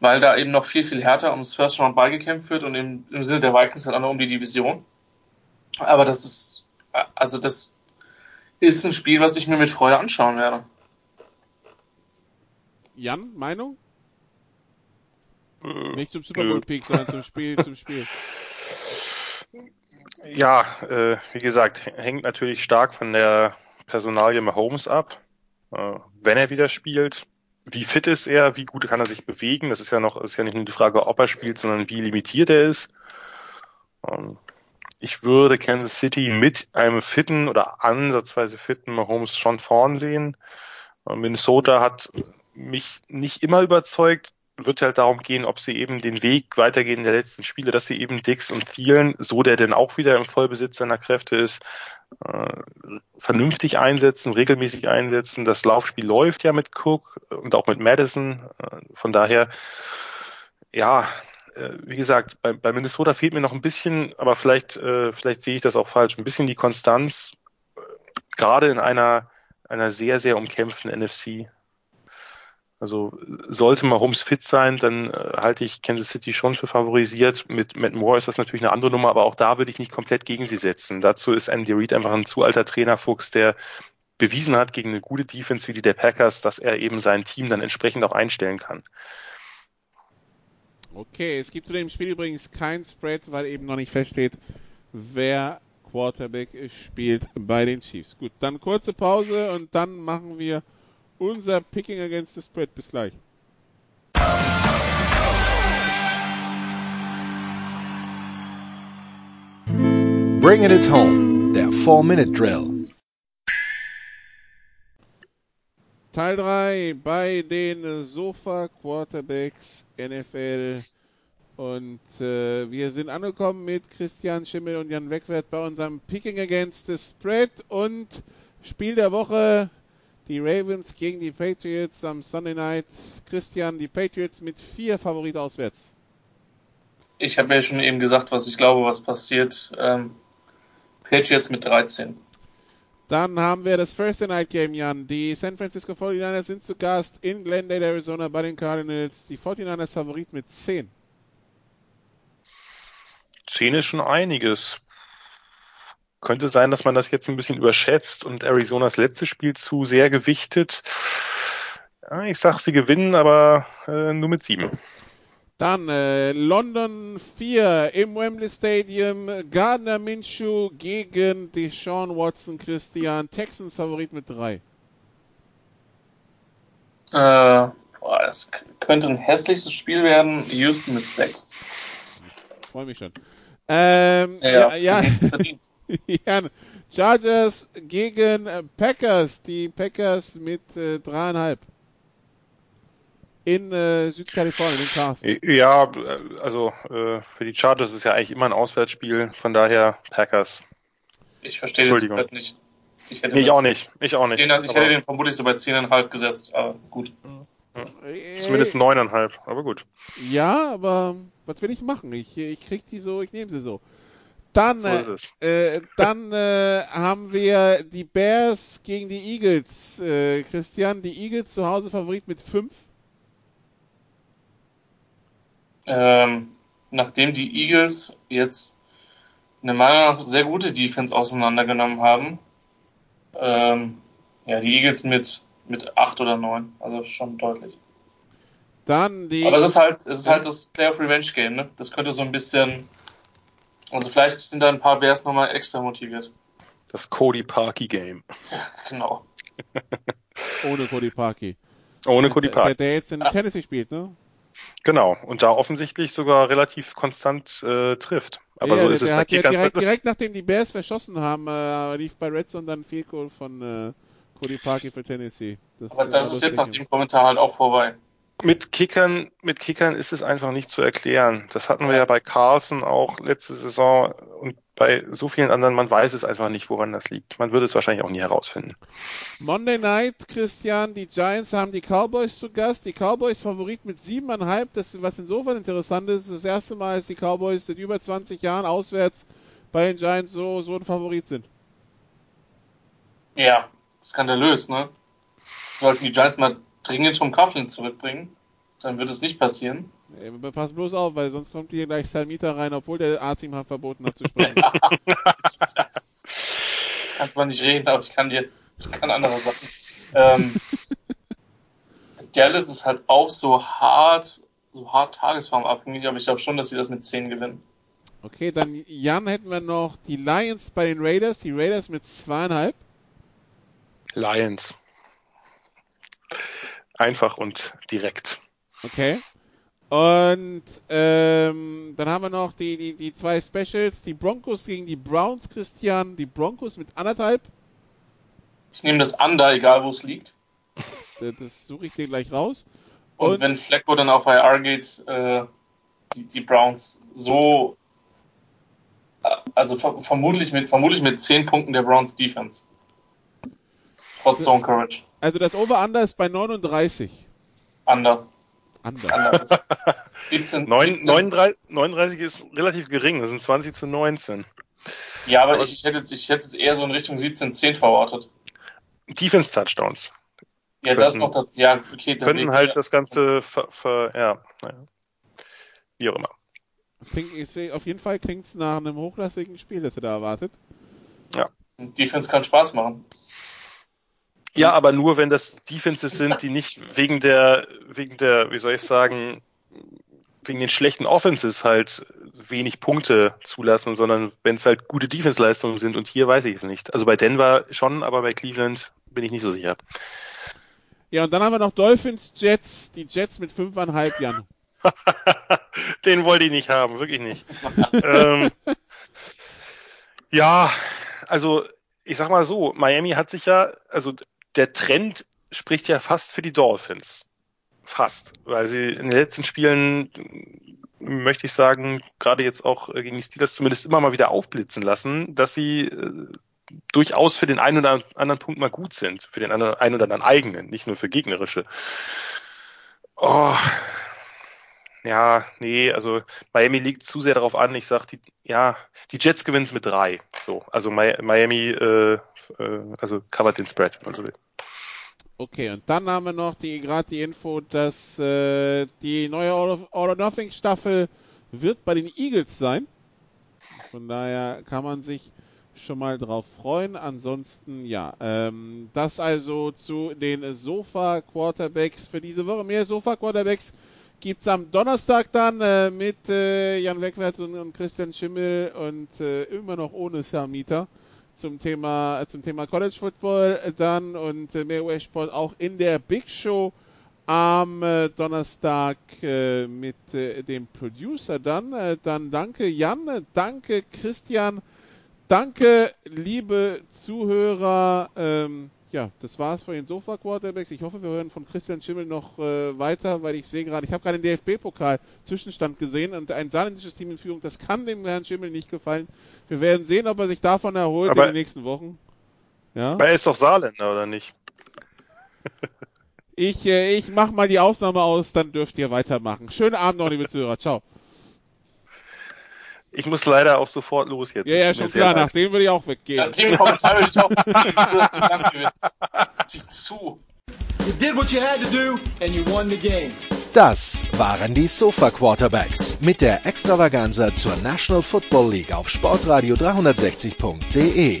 weil da eben noch viel, viel härter ums First Round beigekämpft wird und im, im Sinne der Vikings halt auch noch um die Division. Aber das ist, also das ist ein Spiel, was ich mir mit Freude anschauen werde. Jan, Meinung? Äh, Nicht zum Super Bowl Pick, sondern zum Spiel, zum Spiel. Ja, äh, wie gesagt, hängt natürlich stark von der Personalie Mahomes ab. Äh, wenn er wieder spielt, wie fit ist er, wie gut kann er sich bewegen? Das ist ja noch, ist ja nicht nur die Frage, ob er spielt, sondern wie limitiert er ist. Ähm, ich würde Kansas City mit einem fitten oder ansatzweise fitten Mahomes schon vorn sehen. Äh, Minnesota hat mich nicht immer überzeugt, wird halt darum gehen, ob sie eben den Weg weitergehen der letzten Spiele, dass sie eben Dix und Thielen, so der denn auch wieder im Vollbesitz seiner Kräfte ist, äh, vernünftig einsetzen, regelmäßig einsetzen. Das Laufspiel läuft ja mit Cook und auch mit Madison. Äh, von daher, ja, äh, wie gesagt, bei, bei, Minnesota fehlt mir noch ein bisschen, aber vielleicht, äh, vielleicht sehe ich das auch falsch, ein bisschen die Konstanz, äh, gerade in einer, einer sehr, sehr umkämpften NFC. Also sollte Mahomes fit sein, dann äh, halte ich Kansas City schon für favorisiert. Mit Matt Moore ist das natürlich eine andere Nummer, aber auch da würde ich nicht komplett gegen sie setzen. Dazu ist Andy Reid einfach ein zu alter Trainerfuchs, der bewiesen hat gegen eine gute Defense wie die der Packers, dass er eben sein Team dann entsprechend auch einstellen kann. Okay, es gibt zu dem Spiel übrigens kein Spread, weil eben noch nicht feststeht, wer Quarterback spielt bei den Chiefs. Gut, dann kurze Pause und dann machen wir unser Picking Against the Spread. Bis gleich. Bringing it home, der 4-Minute-Drill. Teil 3 bei den Sofa Quarterbacks NFL. Und äh, wir sind angekommen mit Christian Schimmel und Jan Wegwert bei unserem Picking Against the Spread und Spiel der Woche die Ravens gegen die Patriots am Sunday Night. Christian, die Patriots mit vier Favorit auswärts. Ich habe ja schon eben gesagt, was ich glaube, was passiert. Ähm, Patriots mit 13. Dann haben wir das Thursday Night Game, Jan. Die San Francisco 49ers sind zu Gast in Glendale, Arizona bei den Cardinals. Die 49ers Favorit mit 10. 10 ist schon einiges könnte sein, dass man das jetzt ein bisschen überschätzt und Arizonas letztes Spiel zu sehr gewichtet. Ja, ich sag, sie gewinnen, aber äh, nur mit sieben. Dann äh, London 4 im Wembley Stadium. Gardner Minshew gegen Deshaun Watson Christian. Texans Favorit mit 3. Äh, boah, das könnte ein hässliches Spiel werden. Houston mit 6. Freue mich schon. Ähm, ja, ja, nichts ja, Chargers gegen Packers. Die Packers mit äh, dreieinhalb. In äh, Südkalifornien, in Carson. Ja, äh, also äh, für die Chargers ist es ja eigentlich immer ein Auswärtsspiel, von daher Packers. Ich verstehe den Entschuldigung. Spread nicht. Ich hätte Nee, ich das- auch nicht. Ich auch nicht. Den, ich aber hätte den vermutlich so bei 10,5 gesetzt, aber gut. Äh, zumindest neuneinhalb, aber gut. Ja, aber was will ich machen? Ich, ich krieg die so, ich nehme sie so. Dann, So äh, äh, dann äh, haben wir die Bears gegen die Eagles. Äh, Christian, die Eagles zu Hause Favorit mit 5. Ähm, nachdem die Eagles jetzt eine Meinung nach sehr gute Defense auseinandergenommen haben, ähm, ja, die Eagles mit, mit 8 oder 9, also schon deutlich. Dann die. Aber es ist halt, es ist halt das Playoff Revenge Game, ne? Das könnte so ein bisschen, also vielleicht sind da ein paar Bears nochmal extra motiviert. Das Cody Parkey Game. Ja, genau. ohne Cody Parkey. Ohne Cody Der, der, Parkey. der jetzt in Tennessee spielt, ne? Genau. Und da offensichtlich sogar relativ konstant äh, trifft. Aber ja, so der, ist es der bei hat ja direkt, direkt nachdem die Bears verschossen haben, äh, lief bei Red Zone dann Field Goal von äh, Cody Parkey für Tennessee. Das, Aber äh, das ist jetzt nach dem Kommentar halt auch vorbei. Mit Kickern, mit Kickern ist es einfach nicht zu erklären. Das hatten wir ja bei Carson auch letzte Saison und bei so vielen anderen. Man weiß es einfach nicht, woran das liegt. Man würde es wahrscheinlich auch nie herausfinden. Monday Night, Christian, die Giants haben die Cowboys zu Gast. Die Cowboys Favorit mit 7,5. Das, was insofern interessant ist, das erste Mal, dass die Cowboys seit über 20 Jahren auswärts bei den Giants so, so ein Favorit sind. Ja, skandalös, ne? Sollten die Giants mal dringend Tom Coughlin zurückbringen, dann wird es nicht passieren. Äh, Pass bloß auf, weil sonst kommt hier gleich Salmita rein, obwohl der A-Team hat verboten hat zu sprechen. Kann zwar nicht reden, aber ich kann dir, ich kann andere Sachen. Ähm, Dallas ist halt auch so hart, so hart tagesformabhängig, aber ich glaube schon, dass sie das mit 10 gewinnen. Okay, dann Jan hätten wir noch die Lions bei den Raiders. Die Raiders mit zweieinhalb. Lions. Einfach und direkt. Okay. Und ähm, dann haben wir noch die, die, die zwei Specials. Die Broncos gegen die Browns, Christian. Die Broncos mit anderthalb. Ich nehme das Under, egal wo es liegt. Das suche ich dir gleich raus. Und, Und- wenn Flacco dann auf IR geht, äh, die, die Browns so, äh, also ver vermutlich mit, vermutlich mit 10 Punkten der Browns Defense. Trotz Zone Courage. Also das Over-Under ist bei 39. Under. Under. Under ist 17, Neun, 17 39, 39 ist relativ gering. Das sind 20 zu 19. Ja, aber aber- ich, ich hätte jetzt, ich hätte jetzt eher so in Richtung 17-10 verortet. Defense-Touchdowns. Ja, das Könnten- noch, das, ja, okay. das Könnten halt das Ganze ver, ver, ja, naja. Wie auch immer. Klingt, ich sehe- auf jeden Fall klingt es nach einem hochklassigen Spiel, das ihr da erwartet. Defense kann Spaß machen. Ja, aber nur wenn das Defenses sind, die nicht wegen der, wegen der, wie soll ich sagen, wegen den schlechten Offenses halt wenig Punkte zulassen, sondern wenn es halt gute Defense-Leistungen sind und hier weiß ich es nicht. Also bei Denver schon, aber bei Cleveland bin ich nicht so sicher. Ja, und dann haben wir noch Dolphins, Jets. Die Jets mit 5,5 Jan. Den wollte ich nicht haben, wirklich nicht. ähm, ja, also ich sag mal so, Miami hat sich ja, also der Trend spricht ja fast für die Dolphins. Fast, weil sie in den letzten Spielen, möchte ich sagen, gerade jetzt auch gegen die Steelers zumindest immer mal wieder aufblitzen lassen, dass sie äh, durchaus für den einen oder anderen Punkt mal gut sind, für den einen oder anderen eigenen, nicht nur für gegnerische. Oh, ja, nee, also Miami liegt zu sehr darauf an. Ich sag, die, ja, die Jets gewinnen es mit drei. So, also Mi- Miami, äh, äh, also covert den Spread, wenn man so will. Okay, und dann haben wir noch die gerade die Info, dass äh, die neue All, All or Nothing Staffel wird bei den Eagles sein. Von daher kann man sich schon mal drauf freuen. Ansonsten, ja, ähm, das also zu den Sofa Quarterbacks für diese Woche. Mehr Sofa Quarterbacks gibt's am Donnerstag dann äh, mit äh, Jan Wegwert und, und Christian Schimmel und äh, immer noch ohne Samita zum Thema zum Thema College Football dann und äh, US-Sport auch in der Big Show am äh, Donnerstag äh, mit äh, dem Producer dann. Äh, dann danke Jan, äh, danke Christian, danke liebe Zuhörer. Ähm, ja, das war's von den Sofa Quarterbacks. Ich hoffe, wir hören von Christian Schimmel noch äh, weiter, weil ich sehe gerade, ich habe gerade den DFB-Pokal Zwischenstand gesehen und ein saarländisches Team in Führung, das kann dem Herrn Schimmel nicht gefallen. Wir werden sehen, ob er sich davon erholt Aber- in den nächsten Wochen. Ja. Aber er ist doch Saarländer, oder nicht? Ich, äh, ich mache mal die Aufnahme aus, dann dürft ihr weitermachen. Schönen Abend noch, liebe Zuhörer. Ciao. Ich muss leider auch sofort los jetzt. Ja, ja, schon klar, nach dem würde ich auch Ja, weggehen. Teamkommentar würde ich auch dich zu. You did what you had to do and you won the game. Das waren die Sofa Quarterbacks mit der Extravaganza zur National Football League auf Sportradio 360.de.